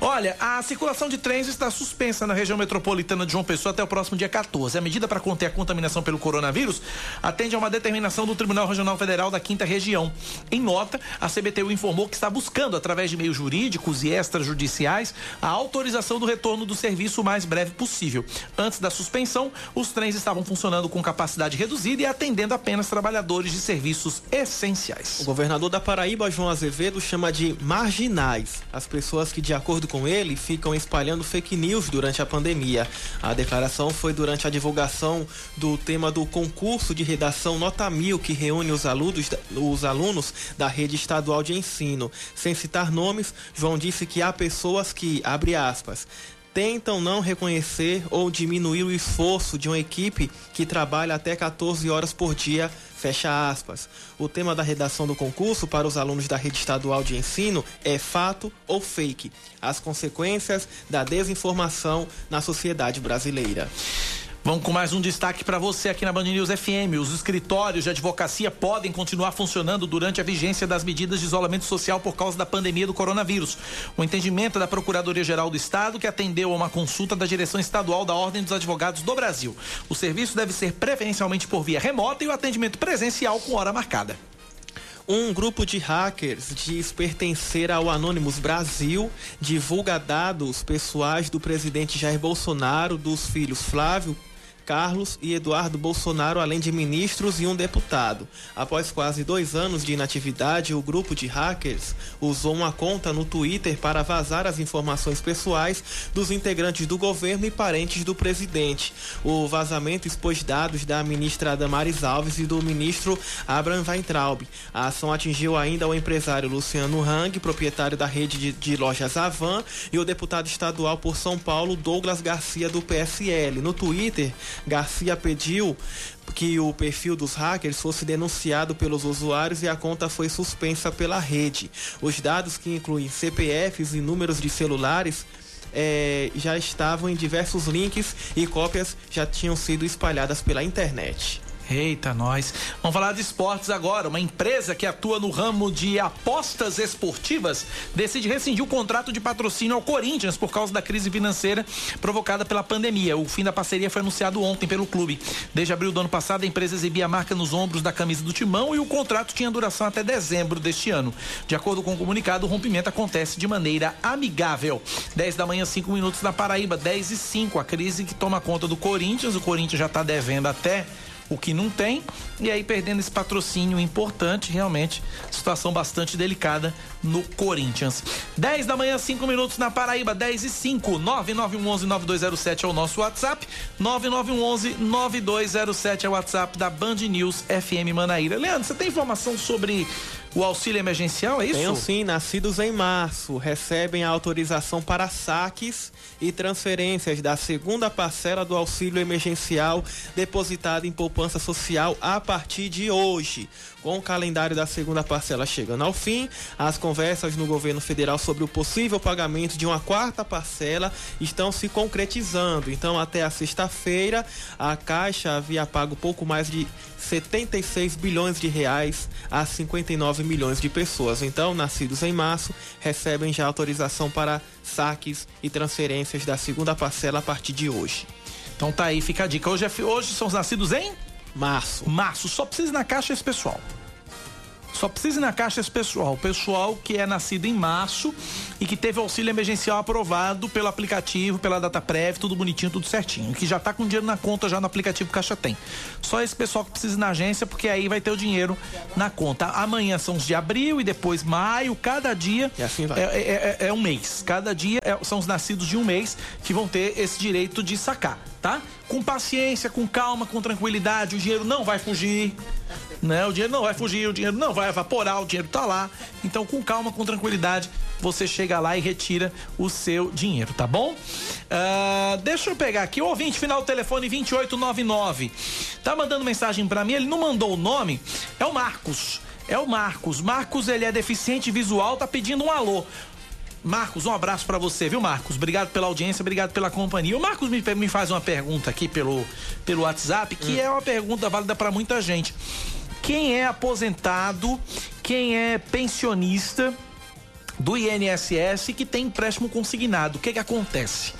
Olha, a circulação de trens está suspensa na região metropolitana de João Pessoa até o próximo dia 14. A medida para conter a contaminação pelo coronavírus atende a uma determinação do Tribunal Regional Federal da Quinta Região. Em nota, a CBTU informou que está buscando, através de meios jurídicos e extrajudiciais, a autorização do retorno do serviço o mais breve possível. Antes da suspensão, os trens estavam funcionando com capacidade reduzida e atendendo apenas trabalhadores de serviços essenciais O governador da Paraíba, João Azevedo, chama de marginais as pessoas que, de acordo com ele, ficam espalhando fake news durante a pandemia. A declaração foi durante a divulgação do tema do concurso de redação Nota Mil, que reúne os alunos, os alunos da rede estadual de ensino. Sem citar nomes, João disse que há pessoas que, abre aspas, tentam não reconhecer ou diminuir o esforço de uma equipe que trabalha até 14 horas por dia, fecha aspas. O tema da redação do concurso para os alunos da rede estadual de ensino é fato ou fake, as consequências da desinformação na sociedade brasileira. Vamos com mais um destaque para você aqui na Band News FM. Os escritórios de advocacia podem continuar funcionando durante a vigência das medidas de isolamento social por causa da pandemia do coronavírus. O entendimento da Procuradoria-Geral do Estado, que atendeu a uma consulta da direção estadual da Ordem dos Advogados do Brasil. O serviço deve ser preferencialmente por via remota e o atendimento presencial com hora marcada. Um grupo de hackers diz pertencer ao Anonymous Brasil, divulga dados pessoais do presidente Jair Bolsonaro, dos filhos Flávio, Carlos e Eduardo Bolsonaro, além de ministros e um deputado. Após quase dois anos de inatividade, o grupo de hackers usou uma conta no Twitter para vazar as informações pessoais dos integrantes do governo e parentes do presidente. O vazamento expôs dados da ministra Damares Alves e do ministro Abraham Weintraub. A ação atingiu ainda o empresário Luciano Hang, proprietário da rede de, de lojas Avan, e o deputado estadual por São Paulo, Douglas Garcia, do PSL. No Twitter, Garcia pediu que o perfil dos hackers fosse denunciado pelos usuários e a conta foi suspensa pela rede. Os dados que incluem CPFs e números de celulares é, já estavam em diversos links e cópias já tinham sido espalhadas pela internet. Eita, nós. Vamos falar de esportes agora. Uma empresa que atua no ramo de apostas esportivas decide rescindir o contrato de patrocínio ao Corinthians por causa da crise financeira provocada pela pandemia. O fim da parceria foi anunciado ontem pelo clube. Desde abril do ano passado, a empresa exibia a marca nos ombros da camisa do timão e o contrato tinha duração até dezembro deste ano. De acordo com o comunicado, o rompimento acontece de maneira amigável. 10 da manhã, 5 minutos na Paraíba, 10 e 5. A crise que toma conta do Corinthians. O Corinthians já está devendo até o que não tem, e aí perdendo esse patrocínio importante, realmente, situação bastante delicada no Corinthians. 10 da manhã, 5 minutos na Paraíba, 10 e 5, 9911-9207 é o nosso WhatsApp, 9911-9207 é o WhatsApp da Band News FM Manaíra. Leandro, você tem informação sobre o auxílio emergencial, é isso? Tenho sim, nascidos em março recebem a autorização para saques e transferências da segunda parcela do auxílio emergencial depositado em poupança social a partir de hoje. Com o calendário da segunda parcela chegando ao fim, as conversas no governo federal sobre o possível pagamento de uma quarta parcela estão se concretizando. Então, até a sexta-feira, a Caixa havia pago pouco mais de 76 bilhões de reais a 59 milhões de pessoas. Então, nascidos em março, recebem já autorização para saques e transferências da segunda parcela a partir de hoje. Então tá aí, fica a dica. Hoje, é, hoje são os nascidos em Março. março. Só precisa ir na caixa esse pessoal. Só precisa ir na caixa esse pessoal. O pessoal que é nascido em março e que teve auxílio emergencial aprovado pelo aplicativo, pela data prévia, tudo bonitinho, tudo certinho. Que já tá com dinheiro na conta já no aplicativo Caixa Tem. Só esse pessoal que precisa ir na agência, porque aí vai ter o dinheiro na conta. Amanhã são os de abril e depois maio. Cada dia E assim vai. é, é- é- é um mês. Cada dia é- são os nascidos de um mês que vão ter esse direito de sacar, tá? Com paciência, com calma, com tranquilidade. O dinheiro não vai fugir. Né? O dinheiro não vai fugir, o dinheiro não vai evaporar, o dinheiro tá lá. Então, com calma, com tranquilidade, você chega lá e retira o seu dinheiro, tá bom? Ah, deixa eu pegar aqui, o ouvinte, final do telefone 2899. Tá mandando mensagem pra mim, ele não mandou o nome, é o Marcos. É o Marcos. Marcos, ele é deficiente visual, tá pedindo um alô. Marcos, um abraço pra você, viu, Marcos? Obrigado pela audiência, obrigado pela companhia. O Marcos me, me faz uma pergunta aqui pelo, pelo WhatsApp, que é uma pergunta válida pra muita gente. Quem é aposentado, quem é pensionista do INSS que tem empréstimo consignado, o que que acontece?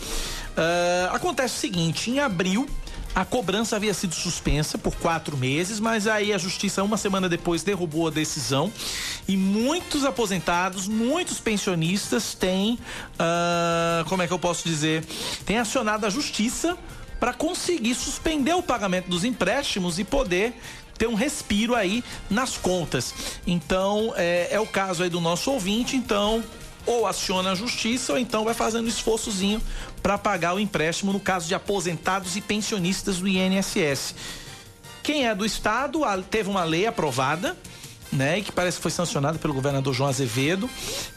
Ah, acontece o seguinte, em abril a cobrança havia sido suspensa por quatro meses, mas aí a justiça, uma semana depois, derrubou a decisão. E muitos aposentados, muitos pensionistas têm, ah, como é que eu posso dizer, têm acionado a justiça para conseguir suspender o pagamento dos empréstimos e poder ter um respiro aí nas contas. Então, é, é o caso aí do nosso ouvinte, então ou aciona a justiça ou então vai fazendo um esforçozinho para pagar o empréstimo no caso de aposentados e pensionistas do INSS. Quem é do estado teve uma lei aprovada né, que parece que foi sancionado pelo governador João Azevedo.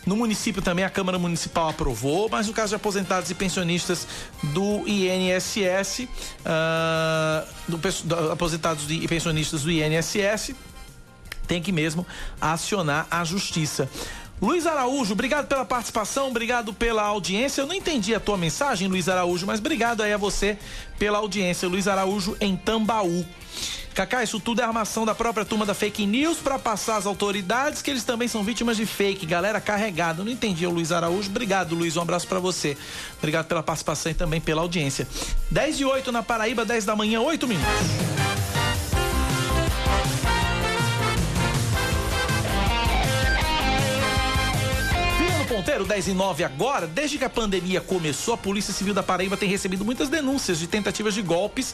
No município também a Câmara Municipal aprovou, mas no caso de aposentados e pensionistas do INSS, uh, ah, do, do, aposentados e pensionistas do INSS, tem que mesmo acionar a justiça. Luiz Araújo, obrigado pela participação, obrigado pela audiência. Eu não entendi a tua mensagem, Luiz Araújo, mas obrigado aí a você pela audiência. Luiz Araújo em Tambaú. Cacá, isso tudo é armação da própria turma da fake news para passar às autoridades que eles também são vítimas de fake, galera carregada. Não entendi o Luiz Araújo. Obrigado, Luiz. Um abraço para você. Obrigado pela participação e também pela audiência. 10 e 8 na Paraíba, 10 da manhã, 8 minutos. Ponteiro 10 e 9 agora. Desde que a pandemia começou, a Polícia Civil da Paraíba tem recebido muitas denúncias de tentativas de golpes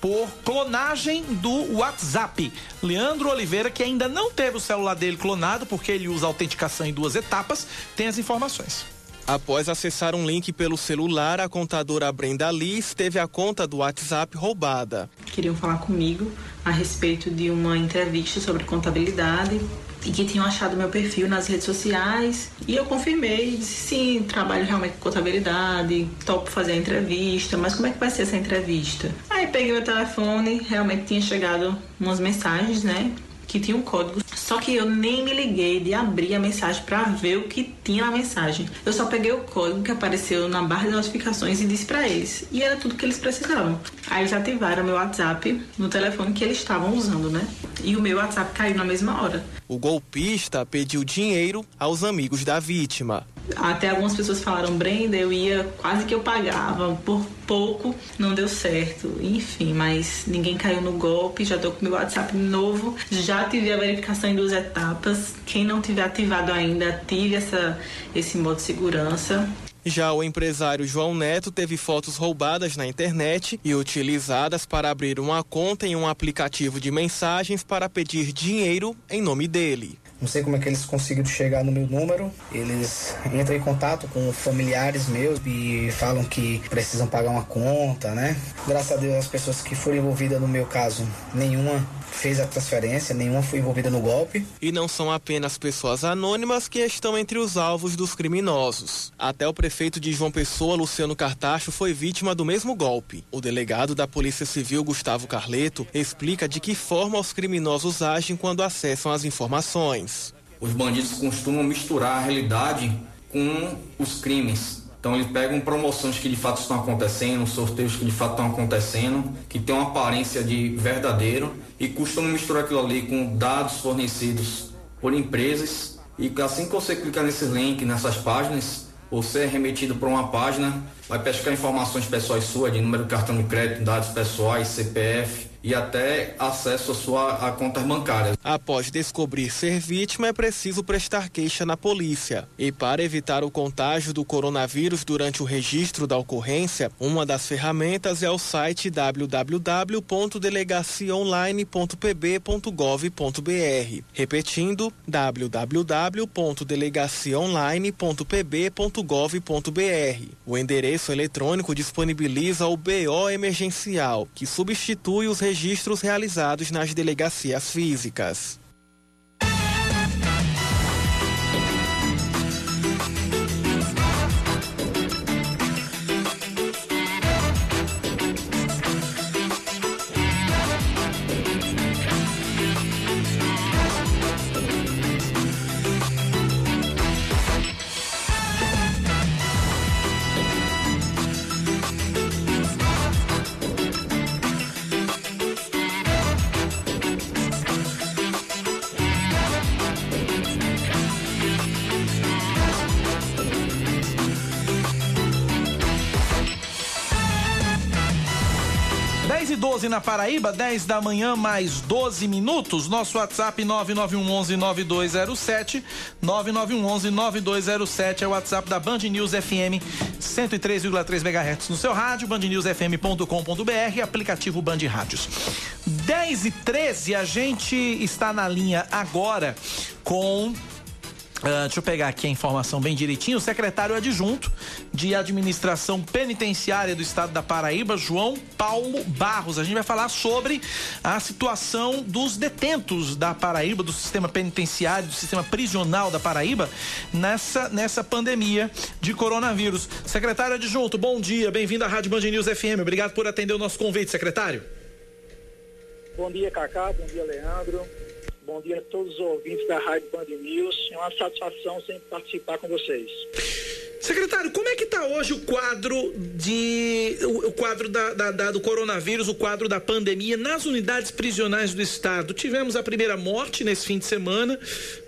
por clonagem do WhatsApp. Leandro Oliveira, que ainda não teve o celular dele clonado, porque ele usa autenticação em duas etapas, tem as informações. Após acessar um link pelo celular, a contadora Brenda Liz teve a conta do WhatsApp roubada. Queriam falar comigo a respeito de uma entrevista sobre contabilidade e que tinham achado meu perfil nas redes sociais. E eu confirmei, disse sim, trabalho realmente com contabilidade, topo fazer a entrevista, mas como é que vai ser essa entrevista? Aí peguei meu telefone, realmente tinha chegado umas mensagens, né? que tinha um código. Só que eu nem me liguei de abrir a mensagem para ver o que tinha na mensagem. Eu só peguei o código que apareceu na barra de notificações e disse para eles. E era tudo que eles precisavam. Aí eles ativaram meu WhatsApp no telefone que eles estavam usando, né? E o meu WhatsApp caiu na mesma hora. O golpista pediu dinheiro aos amigos da vítima. Até algumas pessoas falaram, Brenda, eu ia, quase que eu pagava, por pouco não deu certo. Enfim, mas ninguém caiu no golpe, já tô com meu WhatsApp novo, já tive a verificação em duas etapas. Quem não tiver ativado ainda, ative essa, esse modo de segurança. Já o empresário João Neto teve fotos roubadas na internet e utilizadas para abrir uma conta em um aplicativo de mensagens para pedir dinheiro em nome dele. Não sei como é que eles conseguiram chegar no meu número. Eles entram em contato com familiares meus e falam que precisam pagar uma conta, né? Graças a Deus, as pessoas que foram envolvidas no meu caso, nenhuma fez a transferência, nenhuma foi envolvida no golpe. E não são apenas pessoas anônimas que estão entre os alvos dos criminosos. Até o prefeito de João Pessoa, Luciano Cartacho, foi vítima do mesmo golpe. O delegado da Polícia Civil, Gustavo Carleto, explica de que forma os criminosos agem quando acessam as informações. Os bandidos costumam misturar a realidade com os crimes. Então eles pegam promoções que de fato estão acontecendo, sorteios que de fato estão acontecendo, que tem uma aparência de verdadeiro e costumam misturar aquilo ali com dados fornecidos por empresas. E assim que você clicar nesses links, nessas páginas, você é remetido para uma página, vai pescar informações pessoais suas, de número de cartão de crédito, dados pessoais, CPF, e até acesso à sua a contas bancárias. Após descobrir ser vítima, é preciso prestar queixa na polícia. E para evitar o contágio do coronavírus durante o registro da ocorrência, uma das ferramentas é o site www.delegaciaonline.pb.gov.br. Repetindo, www.delegaciaonline.pb.gov.br. O endereço eletrônico disponibiliza o BO emergencial, que substitui os registros realizados nas delegacias físicas. 12 na Paraíba, 10 da manhã, mais 12 minutos. Nosso WhatsApp 9911-9207. 9911-9207 é o WhatsApp da Band News FM 103,3 MHz no seu rádio, bandnewsfm.com.br, aplicativo Band Rádios. 10 e 13, a gente está na linha agora com Uh, deixa eu pegar aqui a informação bem direitinho. O secretário adjunto de administração penitenciária do estado da Paraíba, João Paulo Barros. A gente vai falar sobre a situação dos detentos da Paraíba, do sistema penitenciário, do sistema prisional da Paraíba, nessa, nessa pandemia de coronavírus. Secretário adjunto, bom dia, bem-vindo à Rádio Band News FM. Obrigado por atender o nosso convite, secretário. Bom dia, Cacá. Bom dia, Leandro. Bom dia a todos os ouvintes da Rádio Band News. É uma satisfação sempre participar com vocês. Secretário, como é que está hoje o quadro de o, quadro da, da, da, do coronavírus, o quadro da pandemia nas unidades prisionais do estado? Tivemos a primeira morte nesse fim de semana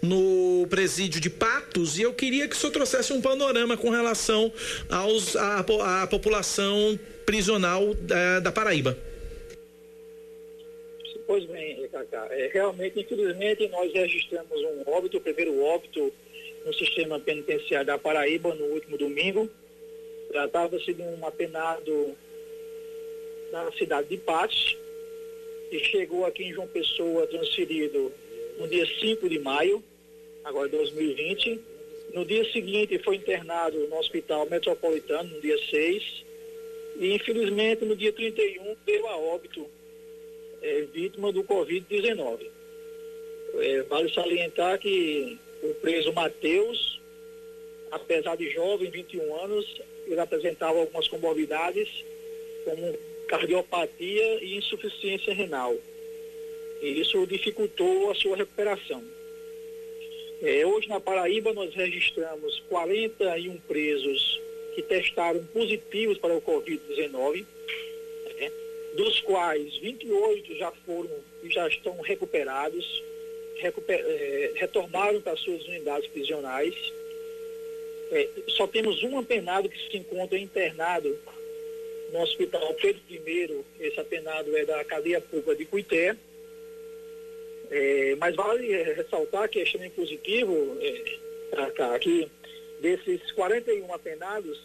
no presídio de Patos e eu queria que o senhor trouxesse um panorama com relação aos à, população prisional da, da Paraíba. Pois bem, Cacá, é, realmente, infelizmente, nós registramos um óbito, o primeiro óbito no sistema penitenciário da Paraíba no último domingo. Tratava-se de um apenado da cidade de Patos, e chegou aqui em João Pessoa transferido no dia 5 de maio, agora 2020. No dia seguinte foi internado no Hospital Metropolitano, no dia 6. E infelizmente no dia 31 deu a óbito é, vítima do Covid-19. É, vale salientar que o preso Matheus, apesar de jovem, 21 anos, ele apresentava algumas comorbidades, como cardiopatia e insuficiência renal. E isso dificultou a sua recuperação. É, hoje na Paraíba nós registramos 41 presos que testaram positivos para o Covid-19 dos quais 28 já foram e já estão recuperados, recuper, é, retornaram para suas unidades prisionais. É, só temos um apenado que se encontra internado no Hospital Pedro I, esse apenado é da cadeia pública de Cuité. É, mas vale ressaltar que é extremamente positivo, é, que desses 41 apenados,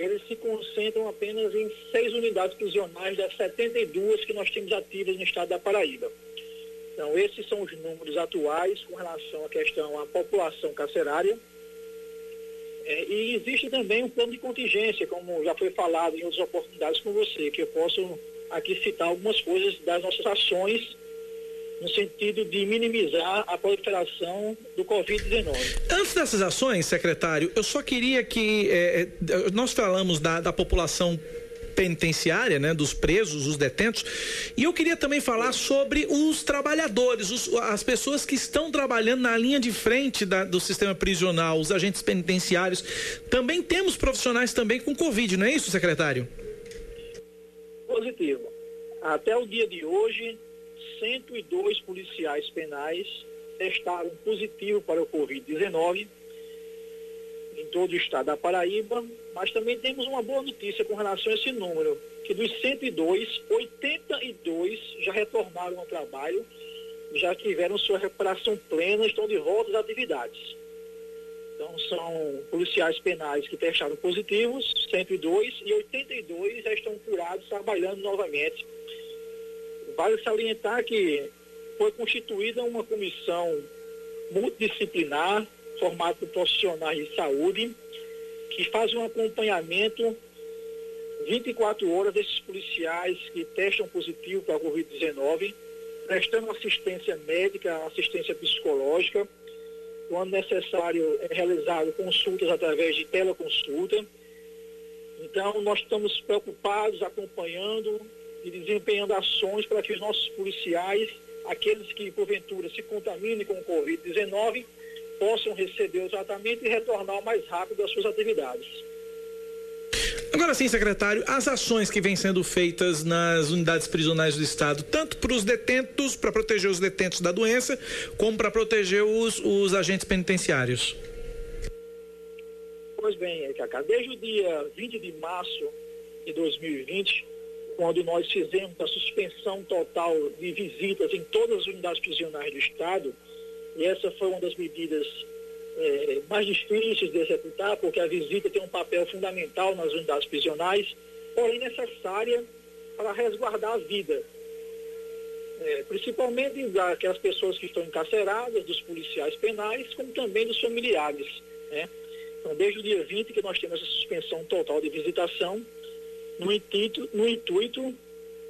eles se concentram apenas em seis unidades prisionais das 72 que nós temos ativas no estado da Paraíba. Então, esses são os números atuais com relação à questão à população carcerária. É, e existe também um plano de contingência, como já foi falado em outras oportunidades com você, que eu posso aqui citar algumas coisas das nossas ações no sentido de minimizar a proliferação do Covid-19. Antes dessas ações, secretário, eu só queria que eh, eh, nós falamos da, da população penitenciária, né, dos presos, os detentos. E eu queria também falar sobre os trabalhadores, os, as pessoas que estão trabalhando na linha de frente da, do sistema prisional, os agentes penitenciários. Também temos profissionais também com Covid, não é isso, secretário? Positivo. Até o dia de hoje, 102 policiais penais testaram positivo para o Covid-19 em todo o estado da Paraíba, mas também temos uma boa notícia com relação a esse número, que dos 102, 82 já retornaram ao trabalho, já tiveram sua recuperação plena, estão de volta às atividades. Então são policiais penais que testaram positivos, 102, e 82 já estão curados, trabalhando novamente Vale salientar que foi constituída uma comissão multidisciplinar, formada por profissionais de saúde, que faz um acompanhamento 24 horas desses policiais que testam positivo para a Covid-19, prestando assistência médica, assistência psicológica, quando necessário é realizado consultas através de teleconsulta. Então, nós estamos preocupados, acompanhando e desempenhando ações para que os nossos policiais, aqueles que porventura se contaminem com o Covid-19, possam receber o tratamento e retornar mais rápido às suas atividades. Agora sim, secretário, as ações que vêm sendo feitas nas unidades prisionais do Estado, tanto para os detentos, para proteger os detentos da doença, como para proteger os, os agentes penitenciários. Pois bem, Cacá, desde o dia 20 de março de 2020, quando nós fizemos a suspensão total de visitas em todas as unidades prisionais do Estado, e essa foi uma das medidas é, mais difíceis de executar, porque a visita tem um papel fundamental nas unidades prisionais, porém necessária para resguardar a vida. é, principalmente daquelas pessoas que estão encarceradas, dos policiais penais, como também dos familiares. Né? Então, desde o dia 20 que nós temos a suspensão total de visitação, no intuito, no intuito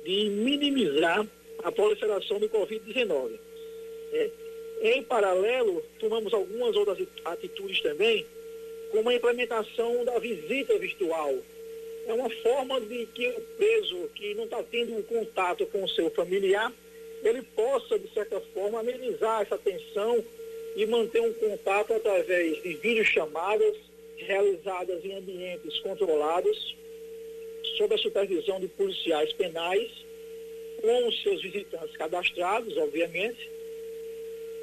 de minimizar a proliferação do Covid-19. É, em paralelo, tomamos algumas outras atitudes também, como a implementação da visita virtual. É uma forma de que o preso que não está tendo um contato com o seu familiar, ele possa, de certa forma, amenizar essa tensão e manter um contato através de videochamadas realizadas em ambientes controlados, sob a supervisão de policiais penais, com os seus visitantes cadastrados, obviamente,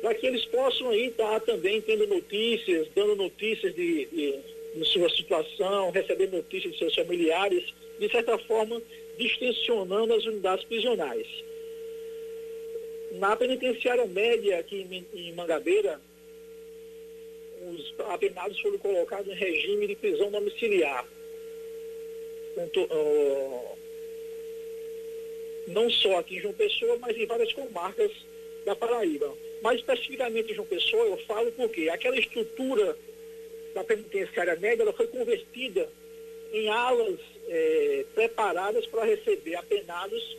para que eles possam aí estar também tendo notícias, dando notícias de, de, de sua situação, recebendo notícias de seus familiares, de certa forma, distensionando as unidades prisionais. Na penitenciária média aqui em, em Mangabeira, os apenados foram colocados em regime de prisão domiciliar. Não só aqui em João Pessoa, mas em várias comarcas da Paraíba. Mais especificamente em João Pessoa, eu falo porque aquela estrutura da penitenciária média ela foi convertida em alas é, preparadas para receber apenados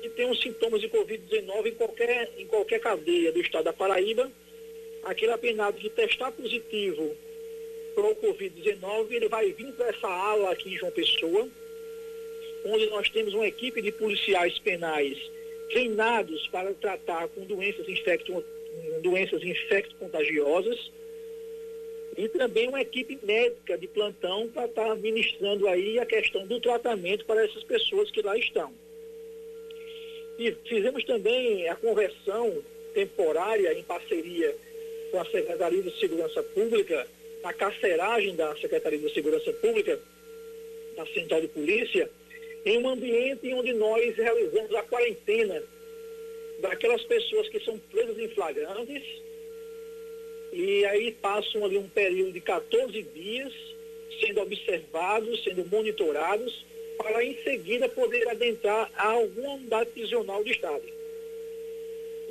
que tenham sintomas de Covid-19 em qualquer, em qualquer cadeia do estado da Paraíba. Aquele apenado que testar positivo para o Covid-19, ele vai vir para essa ala aqui em João Pessoa, onde nós temos uma equipe de policiais penais treinados para tratar com doenças infecto, doenças infecto-contagiosas e também uma equipe médica de plantão para estar administrando aí a questão do tratamento para essas pessoas que lá estão. E fizemos também a conversão temporária em parceria com a Secretaria de Segurança Pública, a carceragem da Secretaria de Segurança Pública, da Central de Polícia, em um ambiente onde nós realizamos a quarentena daquelas pessoas que são presas em flagrantes e aí passam ali um período de 14 dias sendo observados, sendo monitorados, para em seguida poder adentrar a alguma unidade prisional do Estado.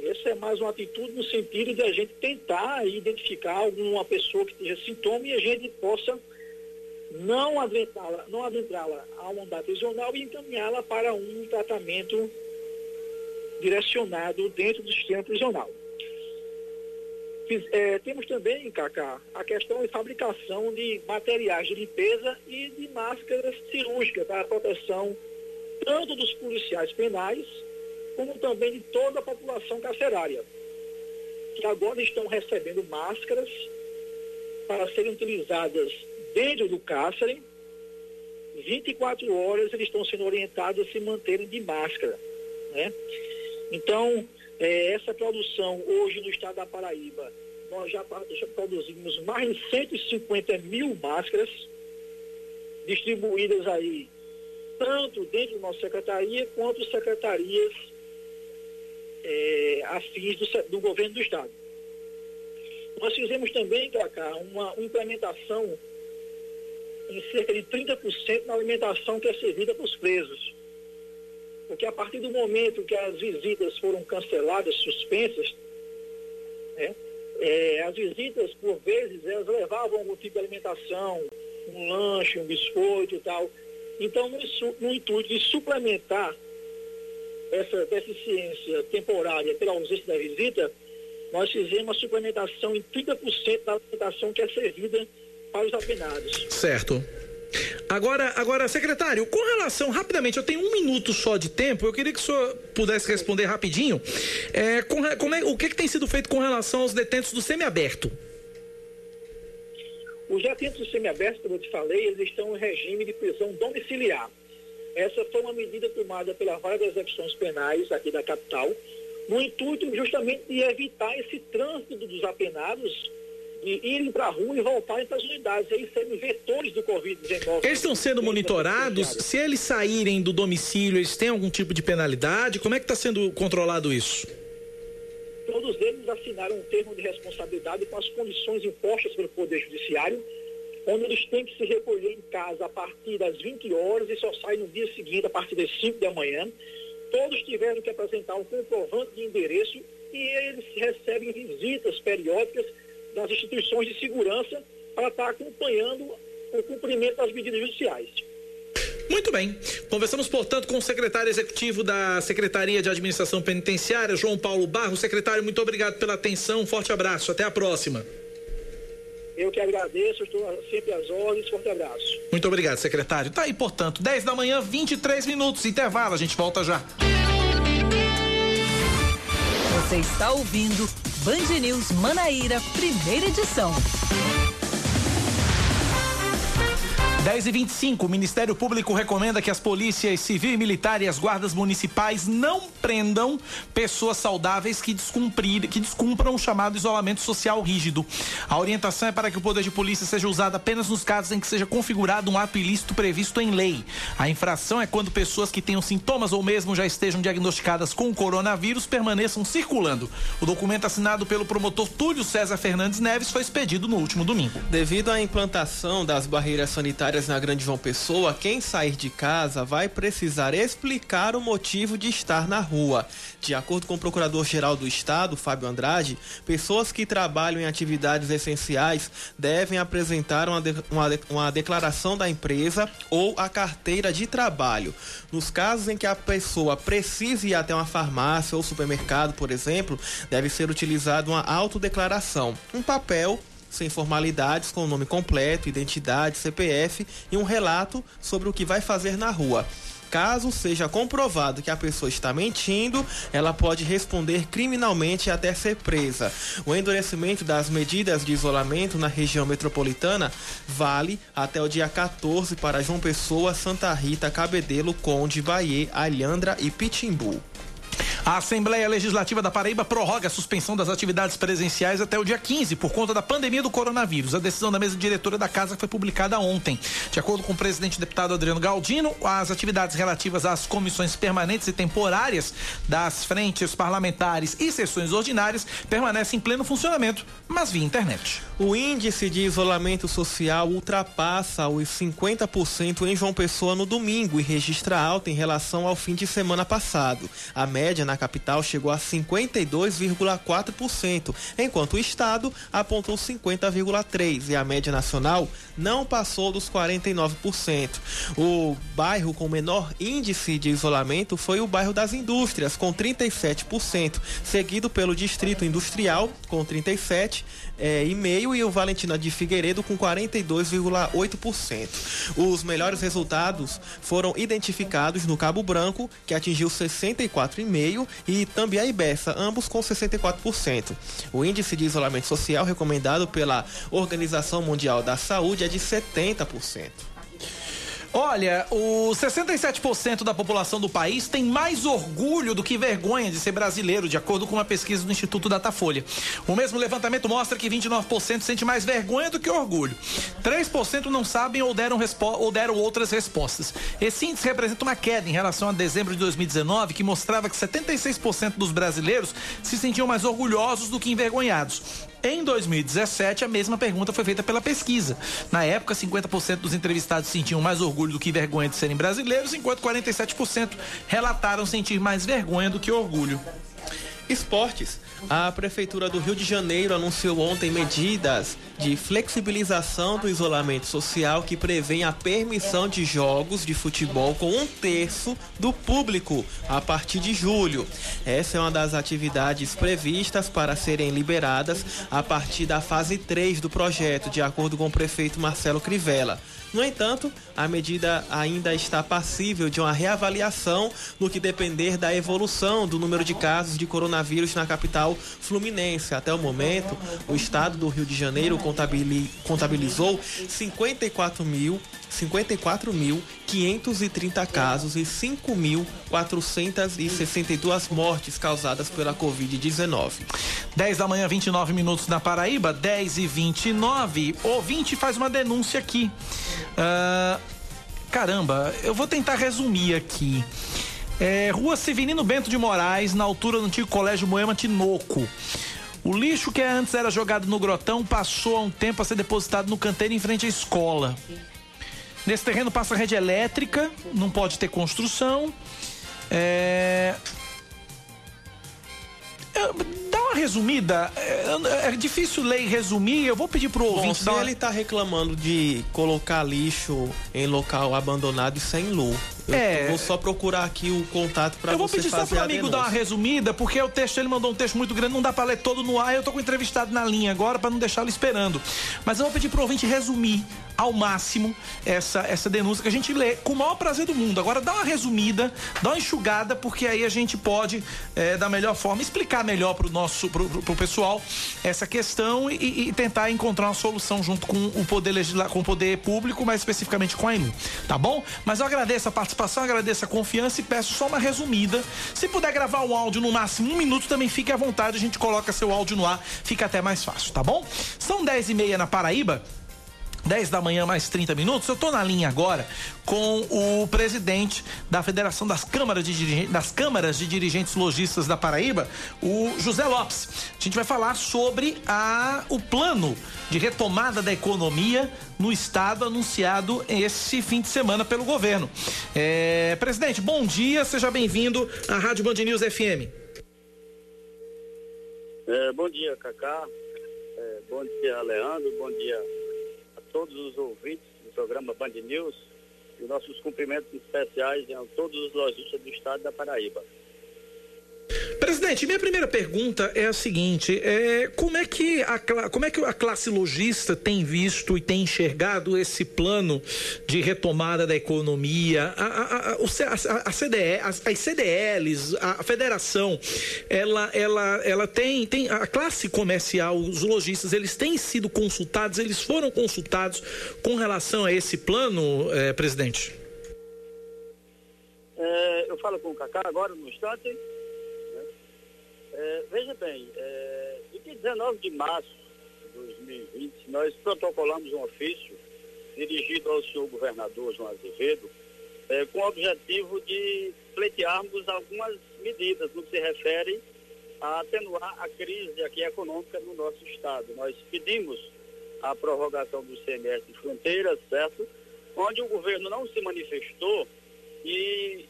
Essa é mais uma atitude no sentido de a gente tentar identificar alguma pessoa que tenha sintoma e a gente possa não adentrá-la não adentrá-la a uma unidade prisional e encaminhá-la para um tratamento direcionado dentro do sistema prisional. É, temos também, Cacá, a questão de fabricação de materiais de limpeza e de máscaras cirúrgicas para a proteção tanto dos policiais penais como também de toda a população carcerária, que agora estão recebendo máscaras para serem utilizadas dentro do cárcere, 24 horas eles estão sendo orientados a se manterem de máscara. Né? Então, é, essa produção hoje no estado da Paraíba, nós já, já produzimos mais de 150 mil máscaras distribuídas aí, tanto dentro da nossa secretaria quanto secretarias é, afins do, do governo do estado. Nós fizemos também, Cacá, uma implementação em cerca de 30% na alimentação que é servida para os presos. Porque a partir do momento que as visitas foram canceladas, suspensas, né, é, as visitas, por vezes, elas levavam algum tipo de alimentação, um lanche, um biscoito e tal. Então, no, no intuito de suplementar essa deficiência temporária pela ausência da visita, nós fizemos a suplementação em 30% da alimentação que é servida para os apenados. Certo. Agora, agora, secretário, com relação, rapidamente, eu tenho um minuto só de tempo, eu queria que o senhor pudesse responder rapidinho. É, com, como é, o que, que tem sido feito com relação aos detentos do semiaberto? Os detentos do semiaberto, como eu te falei, eles estão em regime de prisão domiciliar. Essa foi uma medida tomada pela Vara das Execuções Penais aqui da capital, no intuito justamente de evitar esse trânsito dos apenados de irem para a rua e voltarem para as unidades, e aí serem vetores do Covid-19. Eles estão sendo monitorados? Se eles saírem do domicílio, eles têm algum tipo de penalidade? Como é que está sendo controlado isso? Todos eles assinaram um termo de responsabilidade com as condições impostas pelo Poder Judiciário, onde eles têm que se recolher em casa a partir das 20 horas e só saem no dia seguinte, a partir das 5 da manhã, todos tiveram que apresentar um comprovante de endereço e eles recebem visitas periódicas das instituições de segurança para estar acompanhando o cumprimento das medidas judiciais. Muito bem. Conversamos, portanto, com o secretário executivo da Secretaria de Administração Penitenciária, João Paulo Barro. Secretário, muito obrigado pela atenção. Um forte abraço. Até a próxima. Eu que agradeço, estou sempre às ordens. Forte abraço. Muito obrigado, secretário. Tá aí, portanto, 10 da manhã, 23 minutos. Intervalo, a gente volta já. Você está ouvindo Band News Manaíra, primeira edição. 10 e 25 o Ministério Público recomenda que as polícias civil e militar e as guardas municipais não prendam pessoas saudáveis que, descumprir, que descumpram o chamado isolamento social rígido. A orientação é para que o poder de polícia seja usado apenas nos casos em que seja configurado um ato ilícito previsto em lei. A infração é quando pessoas que tenham sintomas ou mesmo já estejam diagnosticadas com o coronavírus permaneçam circulando. O documento assinado pelo promotor Túlio César Fernandes Neves foi expedido no último domingo. Devido à implantação das barreiras sanitárias na Grande João Pessoa, quem sair de casa vai precisar explicar o motivo de estar na rua. De acordo com o Procurador-Geral do Estado, Fábio Andrade, pessoas que trabalham em atividades essenciais devem apresentar uma, de, uma, uma declaração da empresa ou a carteira de trabalho. Nos casos em que a pessoa precise ir até uma farmácia ou supermercado, por exemplo, deve ser utilizada uma autodeclaração, um papel sem formalidades, com o nome completo, identidade, CPF e um relato sobre o que vai fazer na rua. Caso seja comprovado que a pessoa está mentindo, ela pode responder criminalmente até ser presa. O endurecimento das medidas de isolamento na região metropolitana vale até o dia 14 para João Pessoa, Santa Rita, Cabedelo, Conde, Bahia, Alhandra e Pitimbu. A Assembleia Legislativa da Paraíba prorroga a suspensão das atividades presenciais até o dia 15 por conta da pandemia do coronavírus. A decisão da mesa diretora da casa foi publicada ontem. De acordo com o presidente deputado Adriano Galdino, as atividades relativas às comissões permanentes e temporárias das frentes parlamentares e sessões ordinárias permanecem em pleno funcionamento, mas via internet. O índice de isolamento social ultrapassa os 50% em João Pessoa no domingo e registra alta em relação ao fim de semana passado. A média na capital chegou a 52,4%, enquanto o estado apontou 50,3% e a média nacional não passou dos 49%. O bairro com menor índice de isolamento foi o bairro das Indústrias, com 37%, seguido pelo Distrito Industrial, com 37% é, e meio e o Valentina de Figueiredo com 42,8%. Os melhores resultados foram identificados no Cabo Branco, que atingiu 64,5% e também a Ibessa, ambos com 64%. O índice de isolamento social recomendado pela Organização Mundial da Saúde é de 70%. Olha, o 67% da população do país tem mais orgulho do que vergonha de ser brasileiro, de acordo com uma pesquisa do Instituto Datafolha. O mesmo levantamento mostra que 29% sente mais vergonha do que orgulho. 3% não sabem ou deram, ou deram outras respostas. Esse índice representa uma queda em relação a dezembro de 2019, que mostrava que 76% dos brasileiros se sentiam mais orgulhosos do que envergonhados. Em 2017, a mesma pergunta foi feita pela pesquisa. Na época, 50% dos entrevistados sentiam mais orgulho do que vergonha de serem brasileiros, enquanto 47% relataram sentir mais vergonha do que orgulho. Esportes. A Prefeitura do Rio de Janeiro anunciou ontem medidas de flexibilização do isolamento social que prevêem a permissão de jogos de futebol com um terço do público a partir de julho. Essa é uma das atividades previstas para serem liberadas a partir da fase 3 do projeto, de acordo com o prefeito Marcelo Crivella. No entanto, a medida ainda está passível de uma reavaliação no que depender da evolução do número de casos de coronavírus na capital fluminense. Até o momento, o estado do Rio de Janeiro contabilizou 54 mil 54.530 casos e 5.462 mortes causadas pela Covid-19. 10 da manhã, 29 minutos na Paraíba, 10 e 29. Ouvinte faz uma denúncia aqui. Uh, caramba, eu vou tentar resumir aqui. É, Rua Severino Bento de Moraes, na altura do antigo Colégio Moema Tinoco. O lixo que antes era jogado no grotão passou há um tempo a ser depositado no canteiro em frente à escola. Nesse terreno passa rede elétrica, não pode ter construção. É... Dá uma resumida. É, é difícil ler e resumir. Eu vou pedir pro Bom, ouvinte. se dar uma- ele tá reclamando de colocar lixo em local abandonado e sem luz, É. vou só procurar aqui o contato para Eu vou você pedir só fazer pro amigo dar uma resumida, porque o texto, ele mandou um texto muito grande, não dá pra ler todo no ar. Eu tô com o entrevistado na linha agora pra não deixá-lo esperando. Mas eu vou pedir pro ouvinte resumir ao máximo essa, essa denúncia que a gente lê com o maior prazer do mundo. Agora dá uma resumida, dá uma enxugada, porque aí a gente pode, é, da melhor forma, explicar melhor pro nosso, pro, pro- pessoal essa questão e, e tentar encontrar uma solução junto com o poder legisla, com o poder público, mais especificamente com a ENU, tá bom? Mas eu agradeço a participação, agradeço a confiança e peço só uma resumida. Se puder gravar um áudio no máximo um minuto, também fique à vontade, a gente coloca seu áudio no ar, fica até mais fácil, tá bom? São 10 e meia na Paraíba. 10 da manhã, mais 30 minutos. Eu tô na linha agora com o presidente da Federação das Câmaras de, Dirige- das Câmaras de Dirigentes Logistas da Paraíba, o José Lopes. A gente vai falar sobre a, o plano de retomada da economia no estado anunciado esse fim de semana pelo governo. É, presidente, bom dia, seja bem-vindo à Rádio Band News FM. É, bom dia, Cacá. É, bom dia, Leandro. Bom dia todos os ouvintes do programa Band News. E nossos cumprimentos especiais a todos os lojistas do estado da Paraíba. Presidente, minha primeira pergunta é a seguinte: é, como, é que a, como é que a classe logista tem visto e tem enxergado esse plano de retomada da economia? A, a, a, a, CDE, as, as CDLs, a, federação, ela, ela, ela tem, tem. A classe comercial, os lojistas, eles têm sido consultados, eles foram consultados com relação a esse plano, eh, presidente? É, eu falo com o Cacá agora, no instante. É, veja bem, é, dia 19 de março de 2020, nós protocolamos um ofício dirigido ao senhor governador João Azevedo, é, com o objetivo de pleitearmos algumas medidas no que se refere a atenuar a crise aqui econômica no nosso estado. Nós pedimos a prorrogação do CMS de fronteiras, certo? Onde o governo não se manifestou e,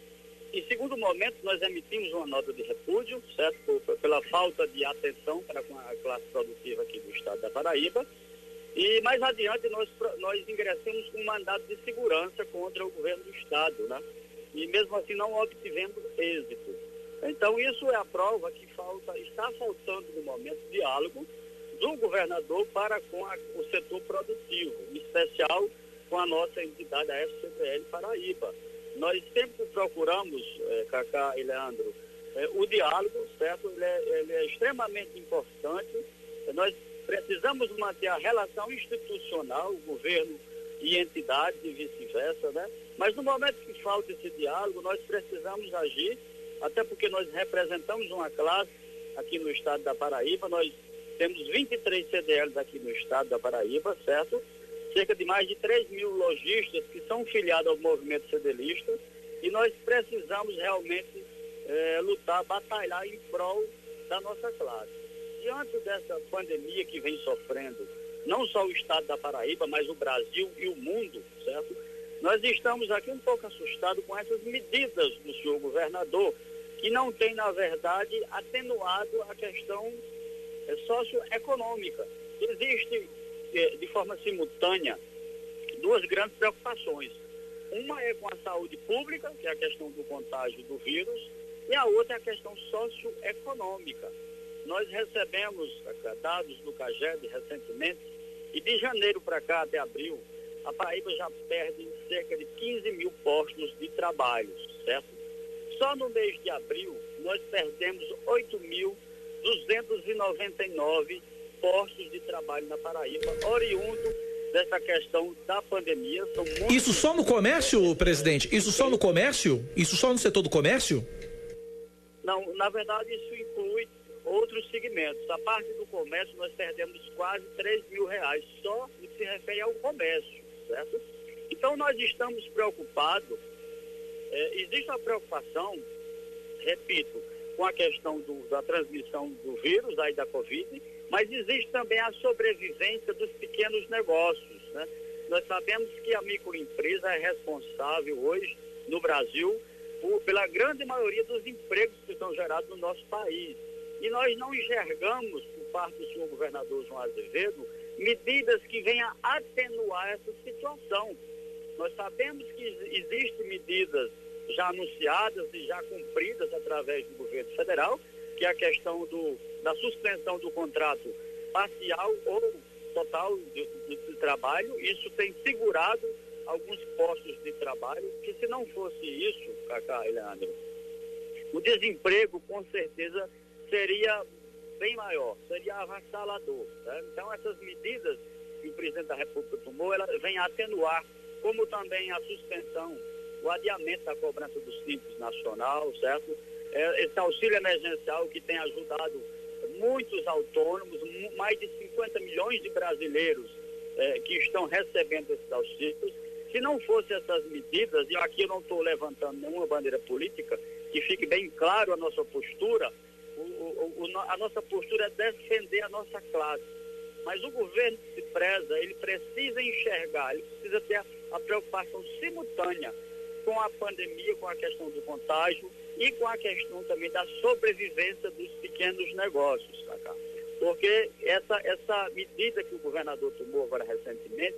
em segundo momento, nós emitimos uma nota de repúdio, certo? Pela falta de atenção para com a classe produtiva aqui do estado da Paraíba. E mais adiante nós, nós ingressamos com um mandato de segurança contra o governo do estado, né? E mesmo assim não obtivemos êxito. Então isso é a prova que falta, está faltando no momento diálogo do governador para com a- o setor produtivo, em especial com a nossa entidade, a FCPL Paraíba. Nós sempre procuramos, eh, Cacá e Leandro, eh, o diálogo, certo? Ele é, ele é extremamente importante. Nós precisamos manter a relação institucional, governo e entidades e vice-versa, né? Mas no momento que falta esse diálogo, nós precisamos agir, até porque nós representamos uma classe aqui no estado da Paraíba, nós temos 23 CDLs aqui no estado da Paraíba, certo? Cerca de mais de 3 mil lojistas que são filiados ao movimento CDLista e nós precisamos realmente eh, lutar, batalhar em prol da nossa classe. Diante dessa pandemia que vem sofrendo, não só o estado da Paraíba, mas o Brasil e o mundo, certo? Nós estamos aqui um pouco assustados com essas medidas do senhor governador, que não tem, na verdade, atenuado a questão eh, socioeconômica. Existe, de forma simultânea, duas grandes preocupações. Uma é com a saúde pública, que é a questão do contágio do vírus, e a outra é a questão socioeconômica. Nós recebemos Cacá, dados do CAGED recentemente, e de janeiro para cá até abril, a Paraíba já perde cerca de 15 mil postos de trabalho, certo? Só no mês de abril, nós perdemos 8.299 postos de trabalho na Paraíba, oriundo dessa questão da pandemia. Isso só no comércio, presidente? Isso só no comércio? Isso só no setor do comércio? Não, na verdade isso inclui outros segmentos. A parte do comércio nós perdemos quase 3 mil reais só no que se refere ao comércio, certo? Então nós estamos preocupados, eh, existe uma preocupação, repito, com a questão do- da transmissão do vírus, aí da Covid, mas existe também a sobrevivência dos pequenos negócios, né? Nós sabemos que a microempresa é responsável hoje no Brasil por, pela grande maioria dos empregos que são gerados no nosso país. E nós não enxergamos, por parte do senhor governador João Azevedo, medidas que venham atenuar essa situação. Nós sabemos que existem medidas já anunciadas e já cumpridas através do governo federal, que é a questão do, da suspensão do contrato parcial ou total de, de, de trabalho. Isso tem segurado alguns postos de trabalho, que se não fosse isso, Cacá e Leandro, o desemprego com certeza seria bem maior, seria avassalador. Tá? Então essas medidas que o presidente da República tomou, ela vem atenuar, como também a suspensão, o adiamento da cobrança do Simples Nacional, certo? É, esse auxílio emergencial que tem ajudado muitos autônomos, mais de 50 milhões de brasileiros é, que estão recebendo esses auxílios. Se não fossem essas medidas, e aqui eu não estou levantando nenhuma bandeira política, que fique bem claro a nossa postura, o, o, a nossa postura é defender a nossa classe. Mas o governo que se preza, ele precisa enxergar, ele precisa ter a, a preocupação simultânea com a pandemia, com a questão do contágio e com a questão também da sobrevivência dos pequenos negócios, tá, Porque essa, essa medida que o governador tomou agora recentemente,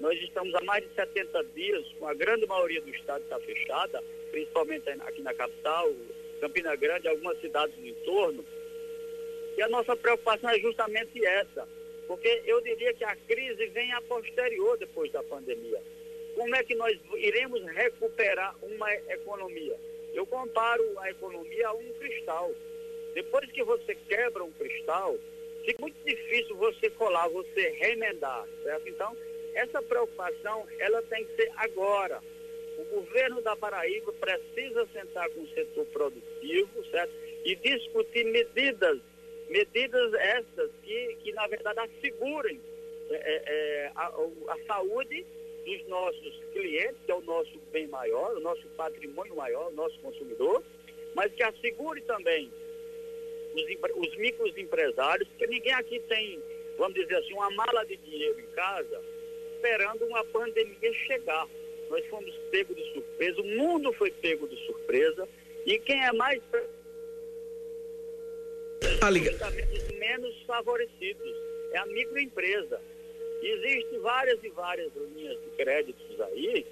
nós estamos há mais de 70 dias, a grande maioria do estado está fechada, principalmente aqui na capital, Campina Grande, algumas cidades do entorno. E a nossa preocupação é justamente essa, porque eu diria que a crise vem a posterior depois da pandemia. Como é que nós iremos recuperar uma economia? Eu comparo a economia a um cristal. Depois que você quebra um cristal, fica muito difícil você colar, você remendar, certo? Então, essa preocupação, ela tem que ser agora. O governo da Paraíba precisa sentar com o setor produtivo, certo? E discutir medidas, medidas essas que, que na verdade, assegurem é, é, é a, a saúde dos nossos clientes, que é o nosso bem maior, o nosso patrimônio maior, o nosso consumidor, mas que assegure também os, os microempresários, porque ninguém aqui tem, vamos dizer assim, uma mala de dinheiro em casa esperando uma pandemia chegar. Nós fomos pegos de surpresa, o mundo foi pego de surpresa, e quem é mais os menos favorecidos é a microempresa. Existem várias e várias linhas de créditos aí,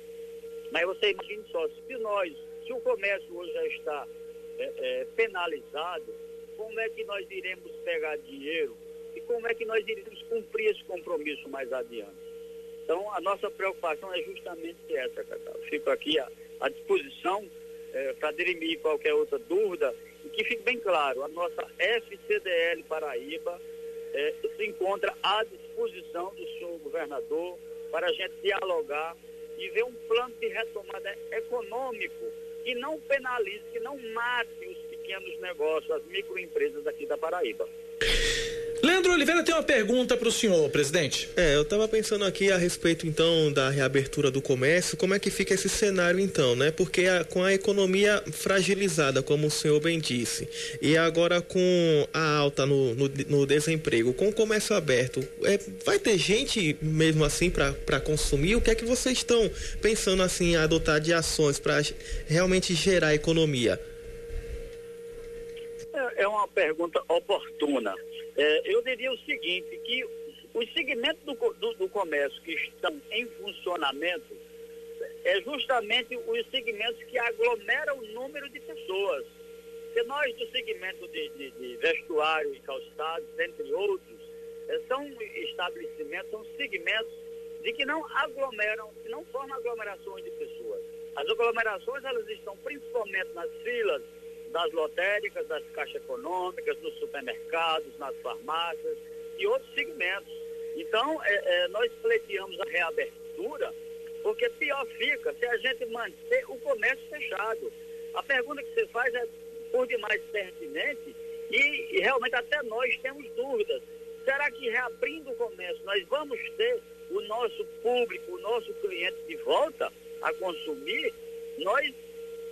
mas você imagine só, se nós, se o comércio hoje já está é, é, penalizado, como é que nós iremos pegar dinheiro e como é que nós iremos cumprir esse compromisso mais adiante? Então, a nossa preocupação é justamente essa, Cacá. Fico aqui à, à disposição é, para dirimir qualquer outra dúvida e que fique bem claro, a nossa FCDL Paraíba é, se encontra à disposição do senhor governador para a gente dialogar e ver um plano de retomada econômico que não penalize, que não mate os pequenos negócios, as microempresas aqui da Paraíba. Leandro Oliveira tem uma pergunta para o senhor, presidente. É, eu estava pensando aqui a respeito então da reabertura do comércio, como é que fica esse cenário então, né? Porque a, com a economia fragilizada, como o senhor bem disse, e agora com a alta no, no, no desemprego, com o comércio aberto, é, vai ter gente mesmo assim para consumir? O que é que vocês estão pensando assim em adotar de ações para realmente gerar economia? É, é uma pergunta oportuna. É, eu diria o seguinte, que os segmentos do, do, do, comércio que estão em funcionamento é justamente os segmentos que aglomeram o número de pessoas. Porque nós do segmento de, de, de vestuário e calçados, entre outros, é, são estabelecimentos, são segmentos de que não aglomeram, que não formam aglomerações de pessoas. As aglomerações elas estão principalmente nas filas das lotéricas, das caixas econômicas, nos supermercados, nas farmácias e outros segmentos. Então, é, é, nós pleiteamos a reabertura, porque pior fica se a gente manter o comércio fechado. A pergunta que você faz é por demais pertinente e, e realmente até nós temos dúvidas. Será que reabrindo o comércio nós vamos ter o nosso público, o nosso cliente de volta a consumir? Nós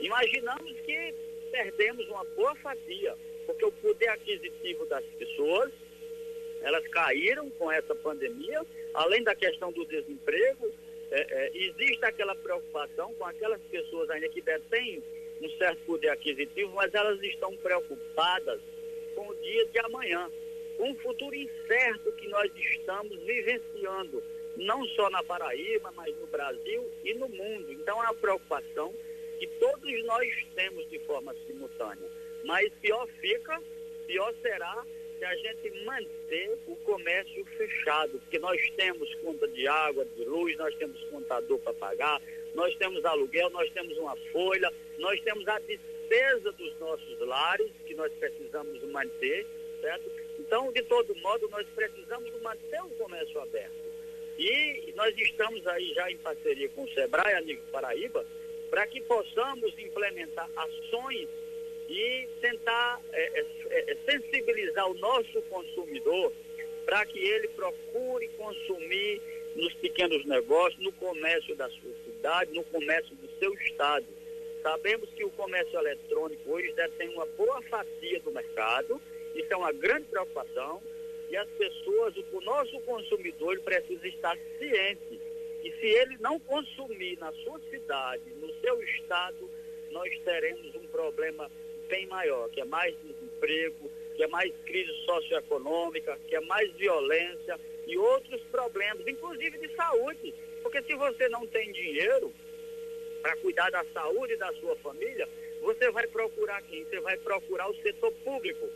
imaginamos que perdemos uma boa fatia, porque o poder aquisitivo das pessoas, elas caíram com essa pandemia, além da questão do desemprego, é, é, existe aquela preocupação com aquelas pessoas ainda que detêm um certo poder aquisitivo, mas elas estão preocupadas com o dia de amanhã, com o futuro incerto que nós estamos vivenciando, não só na Paraíba, mas no Brasil e no mundo. Então é uma preocupação que todos nós temos de forma simultânea. Mas pior fica, pior será se a gente manter o comércio fechado, porque nós temos conta de água, de luz, nós temos contador para pagar, nós temos aluguel, nós temos uma folha, nós temos a despesa dos nossos lares, que nós precisamos manter, certo? Então, de todo modo, nós precisamos manter o comércio aberto. E nós estamos aí já em parceria com o Sebrae, amigo Paraíba, para que possamos implementar ações e tentar é, é, é, sensibilizar o nosso consumidor para que ele procure consumir nos pequenos negócios, no comércio da sua cidade, no comércio do seu estado. Sabemos que o comércio eletrônico hoje detém uma boa fatia do mercado, isso é uma grande preocupação, e as pessoas, o nosso consumidor, precisa estar ciente que se ele não consumir na sua cidade, seu estado, nós teremos um problema bem maior, que é mais desemprego, que é mais crise socioeconômica, que é mais violência e outros problemas, inclusive de saúde. Porque se você não tem dinheiro para cuidar da saúde da sua família, você vai procurar quem? Você vai procurar o setor público.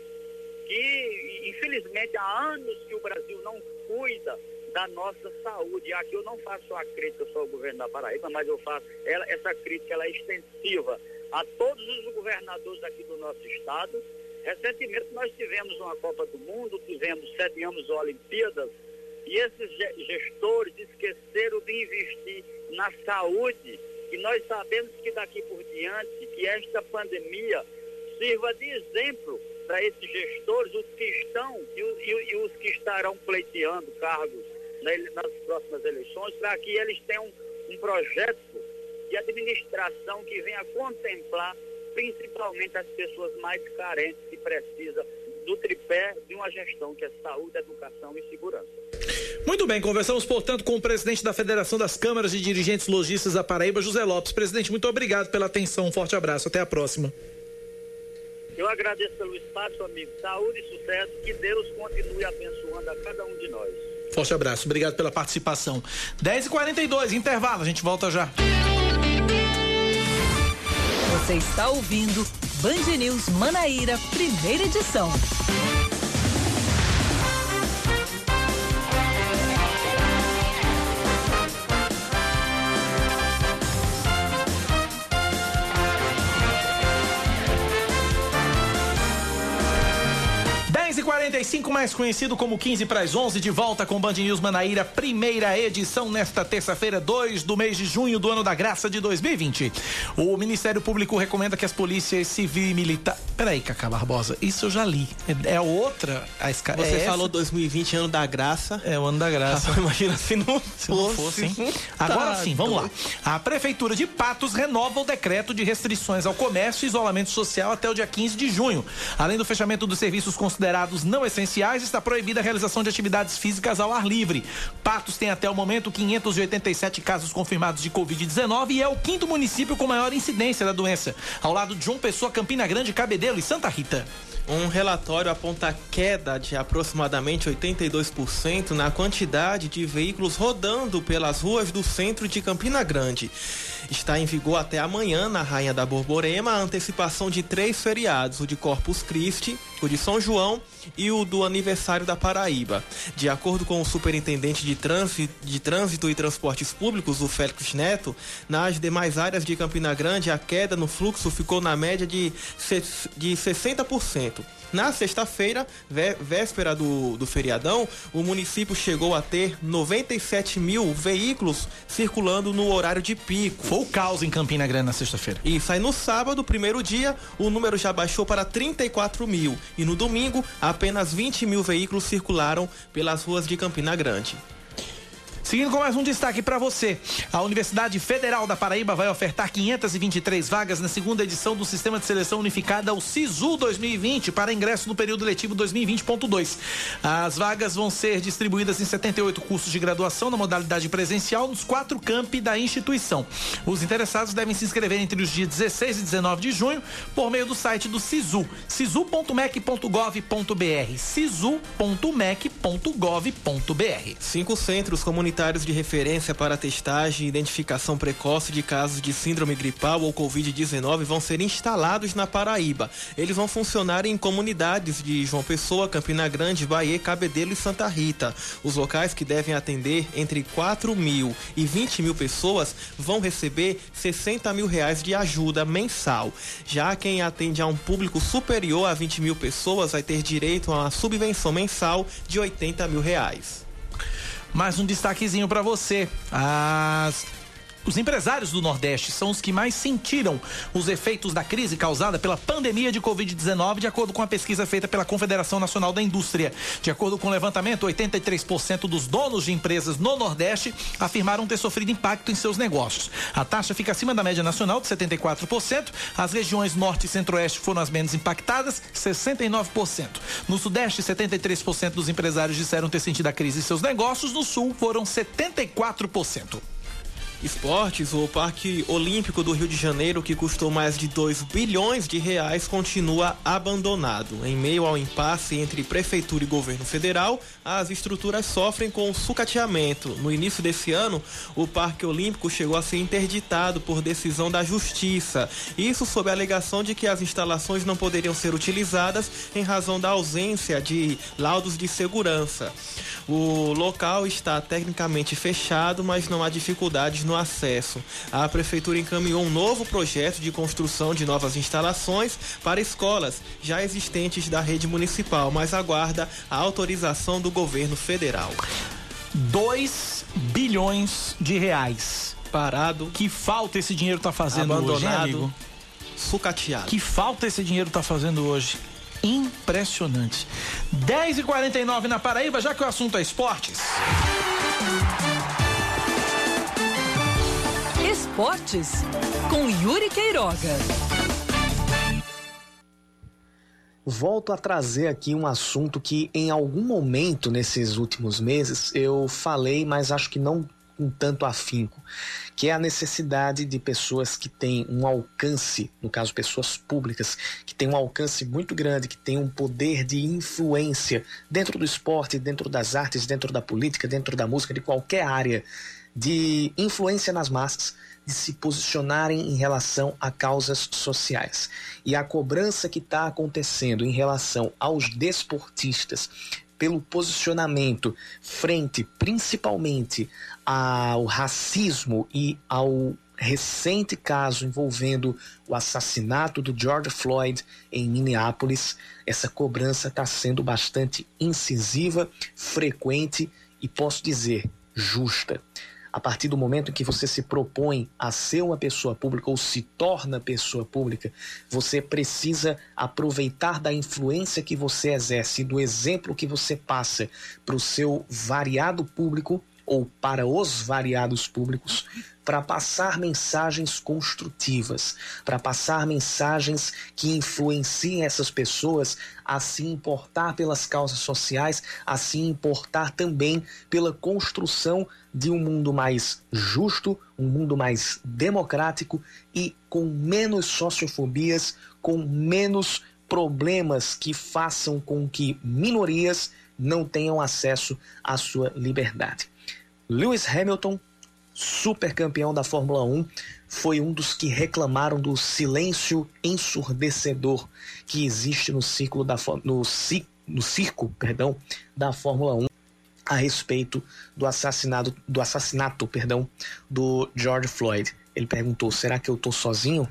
Que, infelizmente, há anos que o Brasil não cuida da nossa saúde. Aqui eu não faço a crítica só ao governo da Paraíba, mas eu faço ela, essa crítica ela é extensiva a todos os governadores aqui do nosso estado. Recentemente nós tivemos uma Copa do Mundo, tivemos, sediamos Olimpíadas, e esses gestores esqueceram de investir na saúde, e nós sabemos que daqui por diante, que esta pandemia sirva de exemplo para esses gestores, os que estão e os que estarão pleiteando cargos nas próximas eleições, para que eles tenham um projeto de administração que venha contemplar principalmente as pessoas mais carentes que precisam do tripé de uma gestão que é saúde, educação e segurança. Muito bem, conversamos, portanto, com o presidente da Federação das Câmaras de Dirigentes Logistas da Paraíba, José Lopes. Presidente, muito obrigado pela atenção. Um forte abraço. Até a próxima. Eu agradeço pelo espaço, amigo. Saúde e sucesso. Que Deus continue abençoando a cada um de nós. Forte abraço. Obrigado pela participação. 10h42, intervalo. A gente volta já. Você está ouvindo Band News Manaíra, primeira edição. 45 mais conhecido como 15 para as 11, de volta com Band News Manaíra, primeira edição nesta terça-feira, 2 do mês de junho do ano da graça de 2020. O Ministério Público recomenda que as polícias civil e militar. Peraí, Cacá Barbosa, isso eu já li. É, é outra a escala. Você é falou essa? 2020, ano da graça. É o ano da graça. imagina se não, se não fosse. hein? Agora sim, vamos lá. A Prefeitura de Patos renova o decreto de restrições ao comércio e isolamento social até o dia 15 de junho. Além do fechamento dos serviços considerados não essenciais, está proibida a realização de atividades físicas ao ar livre. Patos tem até o momento 587 casos confirmados de Covid-19 e é o quinto município com maior incidência da doença, ao lado de João Pessoa, Campina Grande, Cabedelo e Santa Rita. Um relatório aponta queda de aproximadamente 82% na quantidade de veículos rodando pelas ruas do centro de Campina Grande. Está em vigor até amanhã, na Rainha da Borborema, a antecipação de três feriados: o de Corpus Christi, o de São João e o do aniversário da Paraíba. De acordo com o superintendente de trânsito, de trânsito e transportes públicos, o Félix Neto, nas demais áreas de Campina Grande, a queda no fluxo ficou na média de, de 60%. Na sexta-feira, véspera do, do feriadão, o município chegou a ter 97 mil veículos circulando no horário de pico. Foi o caos em Campina Grande na sexta-feira. Isso aí no sábado, primeiro dia, o número já baixou para 34 mil. E no domingo, apenas 20 mil veículos circularam pelas ruas de Campina Grande. Seguindo com mais um destaque para você. A Universidade Federal da Paraíba vai ofertar 523 vagas na segunda edição do Sistema de Seleção Unificada, o SISU 2020, para ingresso no período letivo 2020.2. As vagas vão ser distribuídas em 78 cursos de graduação na modalidade presencial nos quatro campi da instituição. Os interessados devem se inscrever entre os dias 16 e 19 de junho por meio do site do SISU, sisu.mec.gov.br, sisu.mec.gov.br. Cinco centros comunitários de referência para testagem e identificação precoce de casos de síndrome gripal ou Covid-19 vão ser instalados na Paraíba. Eles vão funcionar em comunidades de João Pessoa, Campina Grande, Bahia, Cabedelo e Santa Rita. Os locais que devem atender entre 4 mil e 20 mil pessoas vão receber 60 mil reais de ajuda mensal. Já quem atende a um público superior a 20 mil pessoas vai ter direito a uma subvenção mensal de 80 mil reais. Mais um destaquezinho para você. As os empresários do Nordeste são os que mais sentiram os efeitos da crise causada pela pandemia de Covid-19, de acordo com a pesquisa feita pela Confederação Nacional da Indústria. De acordo com o levantamento, 83% dos donos de empresas no Nordeste afirmaram ter sofrido impacto em seus negócios. A taxa fica acima da média nacional, de 74%. As regiões Norte e Centro-Oeste foram as menos impactadas, 69%. No Sudeste, 73% dos empresários disseram ter sentido a crise em seus negócios. No Sul, foram 74%. Esportes, o Parque Olímpico do Rio de Janeiro, que custou mais de 2 bilhões de reais, continua abandonado. Em meio ao impasse entre prefeitura e governo federal, as estruturas sofrem com sucateamento. No início desse ano, o Parque Olímpico chegou a ser interditado por decisão da Justiça. Isso sob a alegação de que as instalações não poderiam ser utilizadas em razão da ausência de laudos de segurança. O local está tecnicamente fechado, mas não há dificuldades no acesso. A prefeitura encaminhou um novo projeto de construção de novas instalações para escolas já existentes da rede municipal, mas aguarda a autorização do governo federal. 2 bilhões de reais. Parado. Que falta esse dinheiro tá fazendo abandonado, hoje, hein? Sucateado. Que falta esse dinheiro tá fazendo hoje. Impressionante. 10 e 49 na Paraíba, já que o assunto é esportes. Esportes com Yuri Queiroga. Volto a trazer aqui um assunto que em algum momento nesses últimos meses eu falei, mas acho que não com tanto afinco, que é a necessidade de pessoas que têm um alcance, no caso pessoas públicas, que têm um alcance muito grande, que têm um poder de influência dentro do esporte, dentro das artes, dentro da política, dentro da música, de qualquer área de influência nas massas, de se posicionarem em relação a causas sociais. E a cobrança que está acontecendo em relação aos desportistas pelo posicionamento frente principalmente ao racismo e ao recente caso envolvendo o assassinato do George Floyd em Minneapolis, essa cobrança está sendo bastante incisiva, frequente e posso dizer justa. A partir do momento em que você se propõe a ser uma pessoa pública ou se torna pessoa pública, você precisa aproveitar da influência que você exerce, do exemplo que você passa para o seu variado público ou para os variados públicos para passar mensagens construtivas, para passar mensagens que influenciem essas pessoas a se importar pelas causas sociais, a se importar também pela construção de um mundo mais justo, um mundo mais democrático e com menos sociofobias, com menos problemas que façam com que minorias não tenham acesso à sua liberdade. Lewis Hamilton super campeão da Fórmula 1, foi um dos que reclamaram do silêncio ensurdecedor que existe no ciclo da no, no circo, perdão, da Fórmula 1 a respeito do assassinato do assassinato, perdão, do George Floyd. Ele perguntou: "Será que eu estou sozinho?"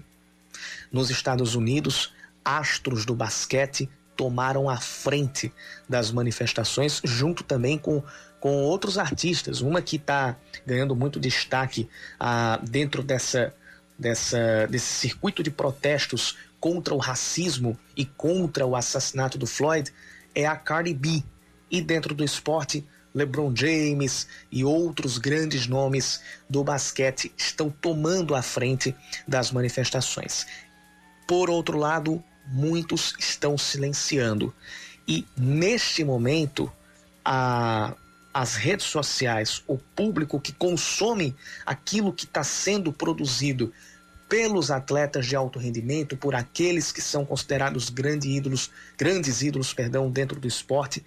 Nos Estados Unidos, astros do basquete tomaram a frente das manifestações, junto também com com outros artistas. Uma que está ganhando muito destaque ah, dentro dessa, dessa, desse circuito de protestos contra o racismo e contra o assassinato do Floyd é a Cardi B. E dentro do esporte, LeBron James e outros grandes nomes do basquete estão tomando a frente das manifestações. Por outro lado, muitos estão silenciando. E neste momento, a, as redes sociais, o público que consome aquilo que está sendo produzido pelos atletas de alto rendimento, por aqueles que são considerados grandes ídolos, grandes ídolos, perdão, dentro do esporte,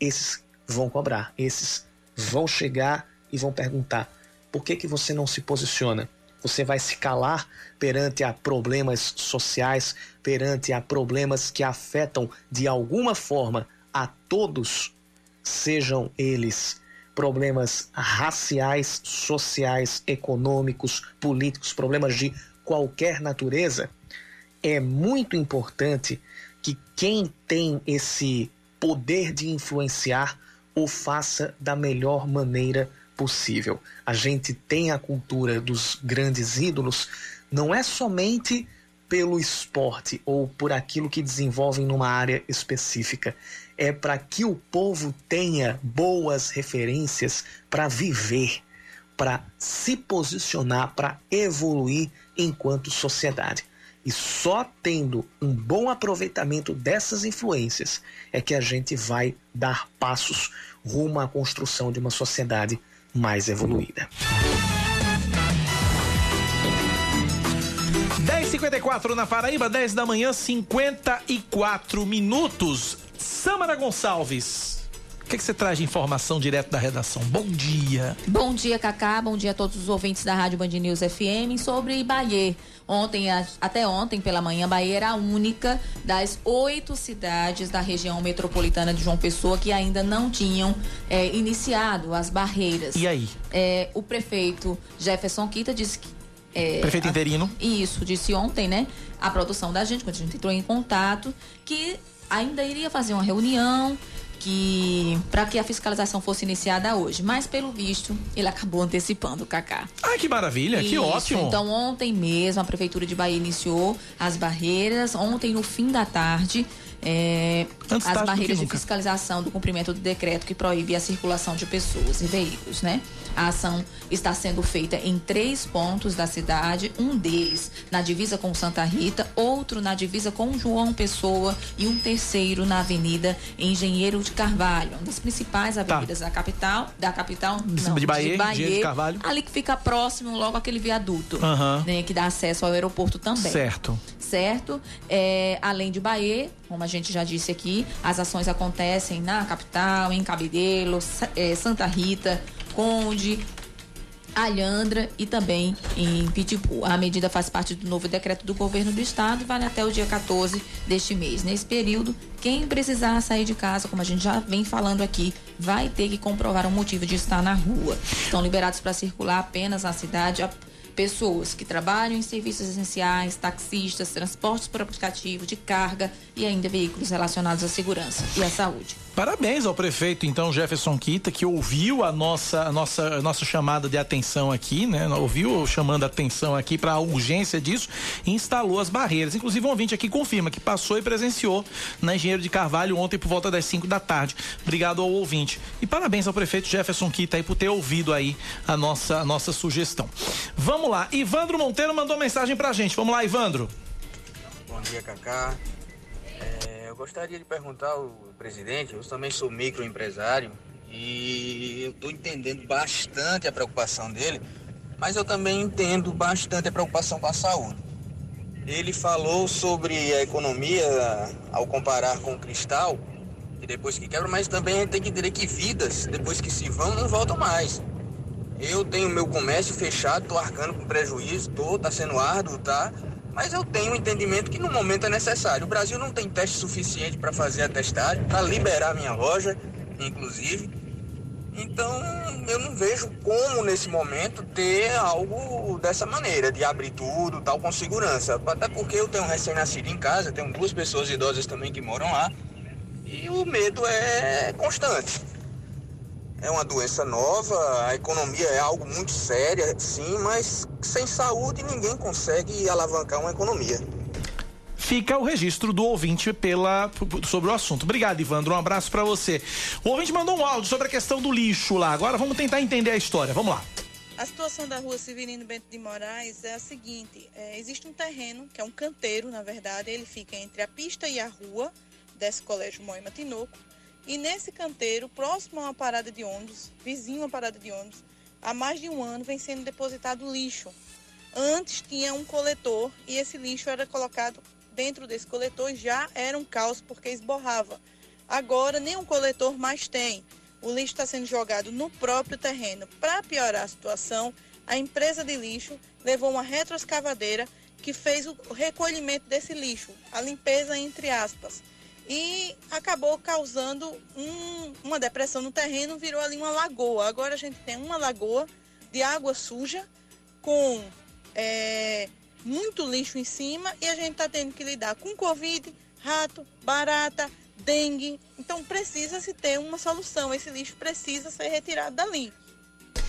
esses vão cobrar, esses vão chegar e vão perguntar: por que que você não se posiciona? Você vai se calar perante a problemas sociais, perante a problemas que afetam de alguma forma a todos, sejam eles problemas raciais, sociais, econômicos, políticos, problemas de qualquer natureza, é muito importante que quem tem esse poder de influenciar o faça da melhor maneira possível. A gente tem a cultura dos grandes ídolos, não é somente pelo esporte ou por aquilo que desenvolvem numa área específica. É para que o povo tenha boas referências para viver, para se posicionar, para evoluir enquanto sociedade. E só tendo um bom aproveitamento dessas influências é que a gente vai dar passos rumo à construção de uma sociedade mais evoluída. 10h54 na Paraíba, 10 da manhã, 54 minutos. Samara Gonçalves. O que, que, você traz de informação direto da redação? Bom dia. Bom dia, Cacá. Bom dia a todos os ouvintes da Rádio Band News FM sobre Bahia. Ontem, até ontem pela manhã, Bahia era a única das oito cidades da região metropolitana de João Pessoa que ainda não tinham é, iniciado as barreiras. E aí? É, o prefeito Jefferson Quita disse que. É, prefeito interino. A, isso, disse ontem, né? A produção da gente, quando a gente entrou em contato, que ainda iria fazer uma reunião que para que a fiscalização fosse iniciada hoje, mas pelo visto ele acabou antecipando o Cacá. Ai, que maravilha, Isso, que ótimo. Então ontem mesmo a prefeitura de Bahia iniciou as barreiras, ontem no fim da tarde é, as barreiras de fiscalização do cumprimento do decreto que proíbe a circulação de pessoas e veículos, né? A ação está sendo feita em três pontos da cidade, um deles na divisa com Santa Rita, outro na divisa com João Pessoa e um terceiro na Avenida Engenheiro de Carvalho, uma das principais tá. avenidas tá. da capital, da capital, não, de Bahia, de Bahia, de Carvalho. ali que fica próximo logo aquele viaduto, uhum. né, que dá acesso ao aeroporto também. Certo. Certo? É, além de Bahia, como a gente já disse aqui, as ações acontecem na capital, em Cabedelo, é, Santa Rita, Conde, Alhandra e também em Pitbull. A medida faz parte do novo decreto do governo do estado e vale até o dia 14 deste mês. Nesse período, quem precisar sair de casa, como a gente já vem falando aqui, vai ter que comprovar um motivo de estar na rua. Estão liberados para circular apenas na cidade pessoas que trabalham em serviços essenciais, taxistas, transportes por aplicativo de carga e ainda veículos relacionados à segurança e à saúde. Parabéns ao prefeito, então, Jefferson Quita, que ouviu a nossa, a nossa, a nossa chamada de atenção aqui, né? Ouviu chamando a atenção aqui para a urgência disso e instalou as barreiras. Inclusive, um ouvinte aqui confirma que passou e presenciou na Engenheiro de Carvalho ontem por volta das 5 da tarde. Obrigado ao ouvinte. E parabéns ao prefeito Jefferson Quita aí por ter ouvido aí a nossa, a nossa sugestão. Vamos lá. Ivandro Monteiro mandou mensagem pra gente. Vamos lá, Ivandro. Bom dia, Cacá. É, gostaria de perguntar ao presidente, eu também sou microempresário e eu estou entendendo bastante a preocupação dele, mas eu também entendo bastante a preocupação com a saúde. Ele falou sobre a economia ao comparar com o cristal, que depois que quebra, mas também tem que entender que vidas, depois que se vão, não voltam mais. Eu tenho meu comércio fechado, estou arcando com prejuízo, tô, tá sendo árduo, tá? Mas eu tenho um entendimento que no momento é necessário. O Brasil não tem teste suficiente para fazer a testagem, para liberar minha loja, inclusive. Então, eu não vejo como nesse momento ter algo dessa maneira, de abrir tudo, tal, com segurança. Até porque eu tenho um recém-nascido em casa, tenho duas pessoas idosas também que moram lá, e o medo é constante é uma doença nova, a economia é algo muito sério, sim, mas sem saúde ninguém consegue alavancar uma economia. fica o registro do ouvinte pela, sobre o assunto. Obrigado, Ivandro. Um abraço para você. O ouvinte mandou um áudio sobre a questão do lixo lá. Agora vamos tentar entender a história. Vamos lá. A situação da rua Severino Bento de Moraes é a seguinte: é, existe um terreno, que é um canteiro, na verdade, ele fica entre a pista e a rua desse colégio Moima Tinoco. E nesse canteiro, próximo a uma parada de ônibus, vizinho a parada de ônibus, há mais de um ano vem sendo depositado lixo. Antes tinha um coletor e esse lixo era colocado dentro desse coletor e já era um caos porque esborrava. Agora nem um coletor mais tem o lixo está sendo jogado no próprio terreno. Para piorar a situação, a empresa de lixo levou uma retroescavadeira que fez o recolhimento desse lixo, a limpeza entre aspas, e acabou causando um, uma depressão no terreno, virou ali uma lagoa. Agora a gente tem uma lagoa de água suja com é, muito lixo em cima e a gente está tendo que lidar com Covid, rato, barata, dengue. Então precisa se ter uma solução. Esse lixo precisa ser retirado dali.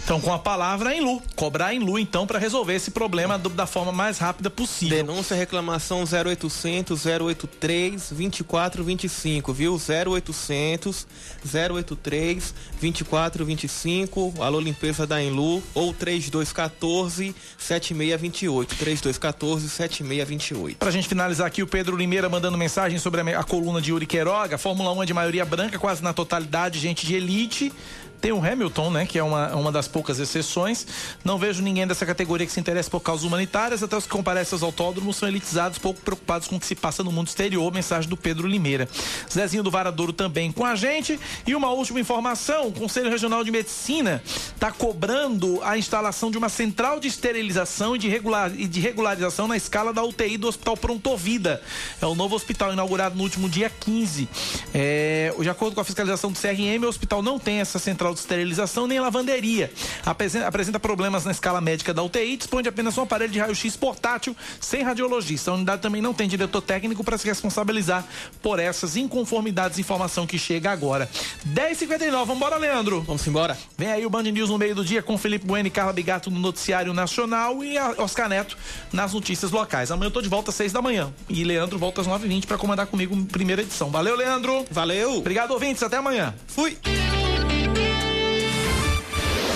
Então, com a palavra em Lu, cobrar em Lu, então, para resolver esse problema do, da forma mais rápida possível. Denúncia, reclamação 0800 083 2425, viu? 0800 083 2425, alô limpeza da Enlu, ou 3214 7628, 3214 7628. Pra gente finalizar aqui, o Pedro Limeira mandando mensagem sobre a, a coluna de Yuri Queiroga, Fórmula 1 é de maioria branca, quase na totalidade, gente de elite. Tem o Hamilton, né, que é uma, uma das poucas exceções. Não vejo ninguém dessa categoria que se interesse por causas humanitárias, até os que comparecem aos autódromos são elitizados, pouco preocupados com o que se passa no mundo exterior. Mensagem do Pedro Limeira. Zezinho do Varadouro também com a gente. E uma última informação: o Conselho Regional de Medicina está cobrando a instalação de uma central de esterilização e de, regular, e de regularização na escala da UTI do Hospital Pronto Vida. É o novo hospital inaugurado no último dia 15. É, de acordo com a fiscalização do CRM, o hospital não tem essa central de esterilização nem lavanderia. Apresenta, problemas na escala médica da UTI dispõe de apenas um aparelho de raio-x portátil sem radiologista. A unidade também não tem diretor técnico para se responsabilizar por essas inconformidades. Informação que chega agora. 10h59, vambora, Leandro? Vamos embora. Vem aí o Band News no meio do dia com Felipe Bueno e Carla Bigato no Noticiário Nacional e Oscar Neto nas notícias locais. Amanhã eu tô de volta às 6 da manhã. E Leandro volta às 9h20 para comandar comigo primeira edição. Valeu, Leandro. Valeu. Obrigado, ouvintes. Até amanhã. Fui.